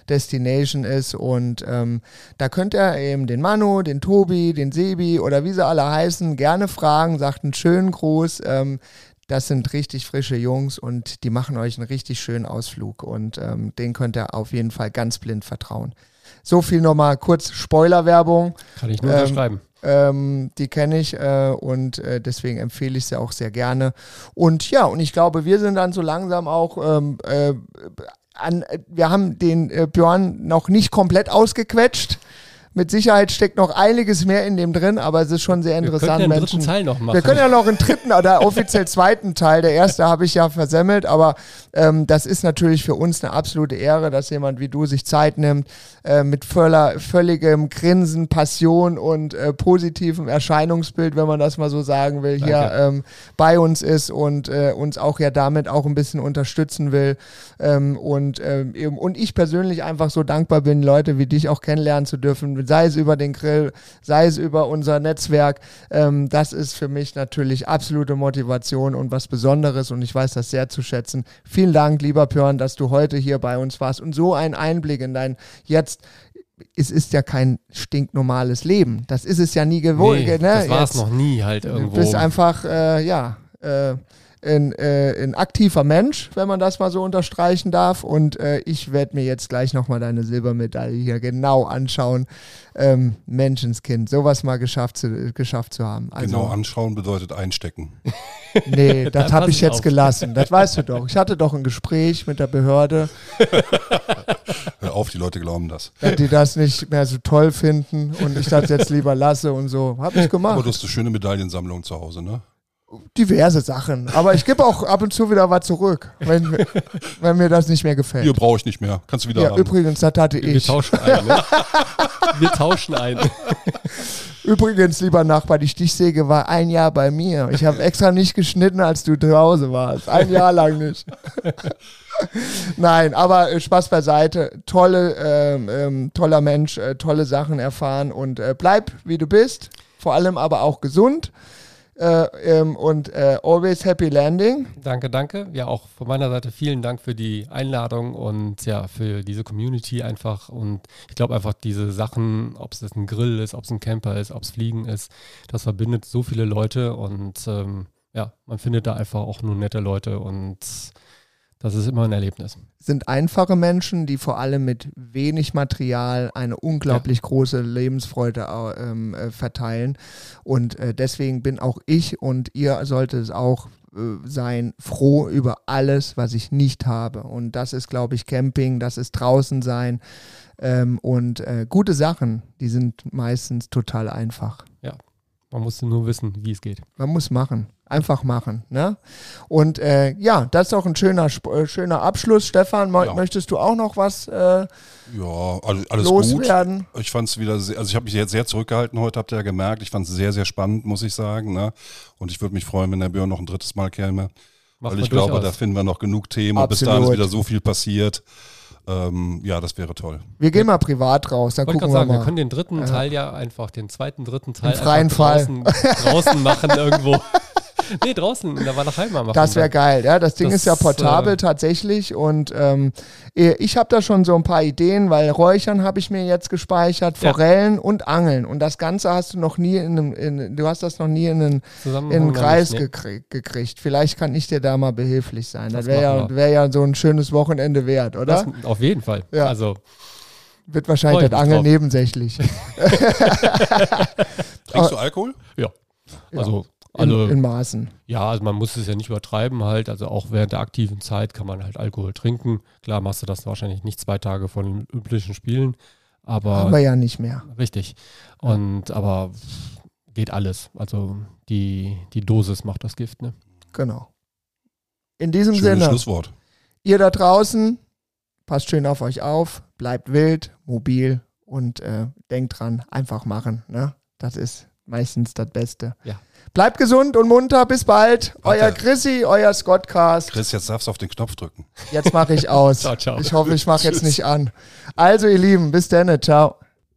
Destination ist und ähm, da könnt ihr eben den Manu, den Tobi, den Sebi oder wie sie alle heißen, gerne fragen, sagt einen schönen Gruß. Ähm, das sind richtig frische Jungs und die machen euch einen richtig schönen Ausflug und ähm, den könnt ihr auf jeden Fall ganz blind vertrauen. So viel nochmal kurz Spoilerwerbung. Kann ich nur ähm, unterschreiben. Ähm, die kenne ich äh, und äh, deswegen empfehle ich sie auch sehr gerne. Und ja, und ich glaube, wir sind dann so langsam auch ähm, äh, an, wir haben den äh, Björn noch nicht komplett ausgequetscht. Mit Sicherheit steckt noch einiges mehr in dem drin, aber es ist schon sehr interessant. Wir können ja einen dritten Teil noch machen. Wir können ja noch einen dritten oder offiziell zweiten Teil. Der erste habe ich ja versemmelt, aber ähm, das ist natürlich für uns eine absolute Ehre, dass jemand wie du sich Zeit nimmt, äh, mit völler, völligem Grinsen, Passion und äh, positivem Erscheinungsbild, wenn man das mal so sagen will, hier ähm, bei uns ist und äh, uns auch ja damit auch ein bisschen unterstützen will. Ähm, und, ähm, eben, und ich persönlich einfach so dankbar bin, Leute wie dich auch kennenlernen zu dürfen sei es über den Grill, sei es über unser Netzwerk. Ähm, das ist für mich natürlich absolute Motivation und was Besonderes und ich weiß das sehr zu schätzen. Vielen Dank, lieber Björn, dass du heute hier bei uns warst und so einen Einblick in dein jetzt es ist ja kein stinknormales Leben. Das ist es ja nie gewohnt. Nee, ne? Das war es noch nie halt irgendwo. Du bist einfach, äh, ja, äh, ein, äh, ein aktiver Mensch, wenn man das mal so unterstreichen darf. Und äh, ich werde mir jetzt gleich nochmal deine Silbermedaille hier genau anschauen. Ähm, Menschenskind, sowas mal geschafft zu, geschafft zu haben. Also, genau anschauen bedeutet einstecken. Nee, das habe ich jetzt auf. gelassen. Das weißt du doch. Ich hatte doch ein Gespräch mit der Behörde. Hör auf, die Leute glauben das. Wenn die das nicht mehr so toll finden und ich das jetzt lieber lasse und so. Habe ich gemacht. Aber du hast eine schöne Medaillensammlung zu Hause, ne? Diverse Sachen. Aber ich gebe auch ab und zu wieder was zurück, wenn, wenn mir das nicht mehr gefällt. Hier brauche ich nicht mehr. Kannst du wieder Ja, haben. übrigens, das hatte ich. Wir tauschen ein. Ne? Wir tauschen ein. Übrigens, lieber Nachbar, die Stichsäge war ein Jahr bei mir. Ich habe extra nicht geschnitten, als du zu Hause warst. Ein Jahr lang nicht. Nein, aber äh, Spaß beiseite. Tolle, ähm, ähm, toller Mensch, äh, tolle Sachen erfahren und äh, bleib wie du bist. Vor allem aber auch gesund Äh, ähm, und äh, always happy landing. Danke, danke. Ja, auch von meiner Seite vielen Dank für die Einladung und ja, für diese Community einfach. Und ich glaube einfach, diese Sachen, ob es ein Grill ist, ob es ein Camper ist, ob es Fliegen ist, das verbindet so viele Leute und ähm, ja, man findet da einfach auch nur nette Leute und das ist immer ein Erlebnis. Sind einfache Menschen, die vor allem mit wenig Material eine unglaublich ja. große Lebensfreude ähm, äh, verteilen. Und äh, deswegen bin auch ich und ihr solltet es auch äh, sein, froh über alles, was ich nicht habe. Und das ist, glaube ich, Camping, das ist draußen sein. Ähm, und äh, gute Sachen, die sind meistens total einfach. Ja, man muss nur wissen, wie es geht. Man muss machen. Einfach machen. Ne? Und äh, ja, das ist auch ein schöner, äh, schöner Abschluss. Stefan, ja. möchtest du auch noch was äh, ja, alles, alles loswerden? Gut. Ich fand es wieder, sehr, also ich habe mich jetzt sehr zurückgehalten heute, habt ihr ja gemerkt. Ich fand es sehr, sehr spannend, muss ich sagen. Ne? Und ich würde mich freuen, wenn der Björn noch ein drittes Mal käme. Macht weil ich glaube, durchaus. da finden wir noch genug Themen. Absolut. Bis dahin ist wieder so viel passiert. Ähm, ja, das wäre toll. Wir gehen mal privat raus, dann gucken wir sagen, mal. Wir können den dritten Teil ja einfach, den zweiten, dritten Teil Im freien draußen, Fall. draußen machen irgendwo. nee, draußen in der Walachheimer machen. Das wäre geil, ja. Das Ding das, ist ja portabel äh, tatsächlich und ähm, ich habe da schon so ein paar Ideen, weil Räuchern habe ich mir jetzt gespeichert, Forellen ja. und Angeln. Und das Ganze hast du noch nie in einem, in, du hast das noch nie in einen, in einen Kreis nicht, nee. gekriegt. Vielleicht kann ich dir da mal behilflich sein. Das, das wäre ja, wär ja so ein schönes Wochenende wert, oder? Das, auf jeden Fall. Ja. Also wird wahrscheinlich das Angeln drauf. nebensächlich. Trinkst du Alkohol? Ja. Also also, in, in, Maßen. Ja, also man muss es ja nicht übertreiben halt. Also auch während der aktiven Zeit kann man halt Alkohol trinken. Klar machst du das wahrscheinlich nicht zwei Tage von den üblichen Spielen, aber. Haben wir ja nicht mehr. Richtig. Und aber geht alles. Also die, die Dosis macht das Gift, ne? Genau. In diesem Schönes Sinne. Schlusswort. Ihr da draußen, passt schön auf euch auf, bleibt wild, mobil und äh, denkt dran, einfach machen. Ne? Das ist meistens das Beste. Ja. Bleibt gesund und munter. Bis bald. Warte. Euer Chrissy, euer Scottcast. Chris, jetzt darfst du auf den Knopf drücken. Jetzt mache ich aus. ciao, ciao. Ich hoffe, ich mache jetzt nicht an. Also, ihr Lieben, bis dann. Ciao.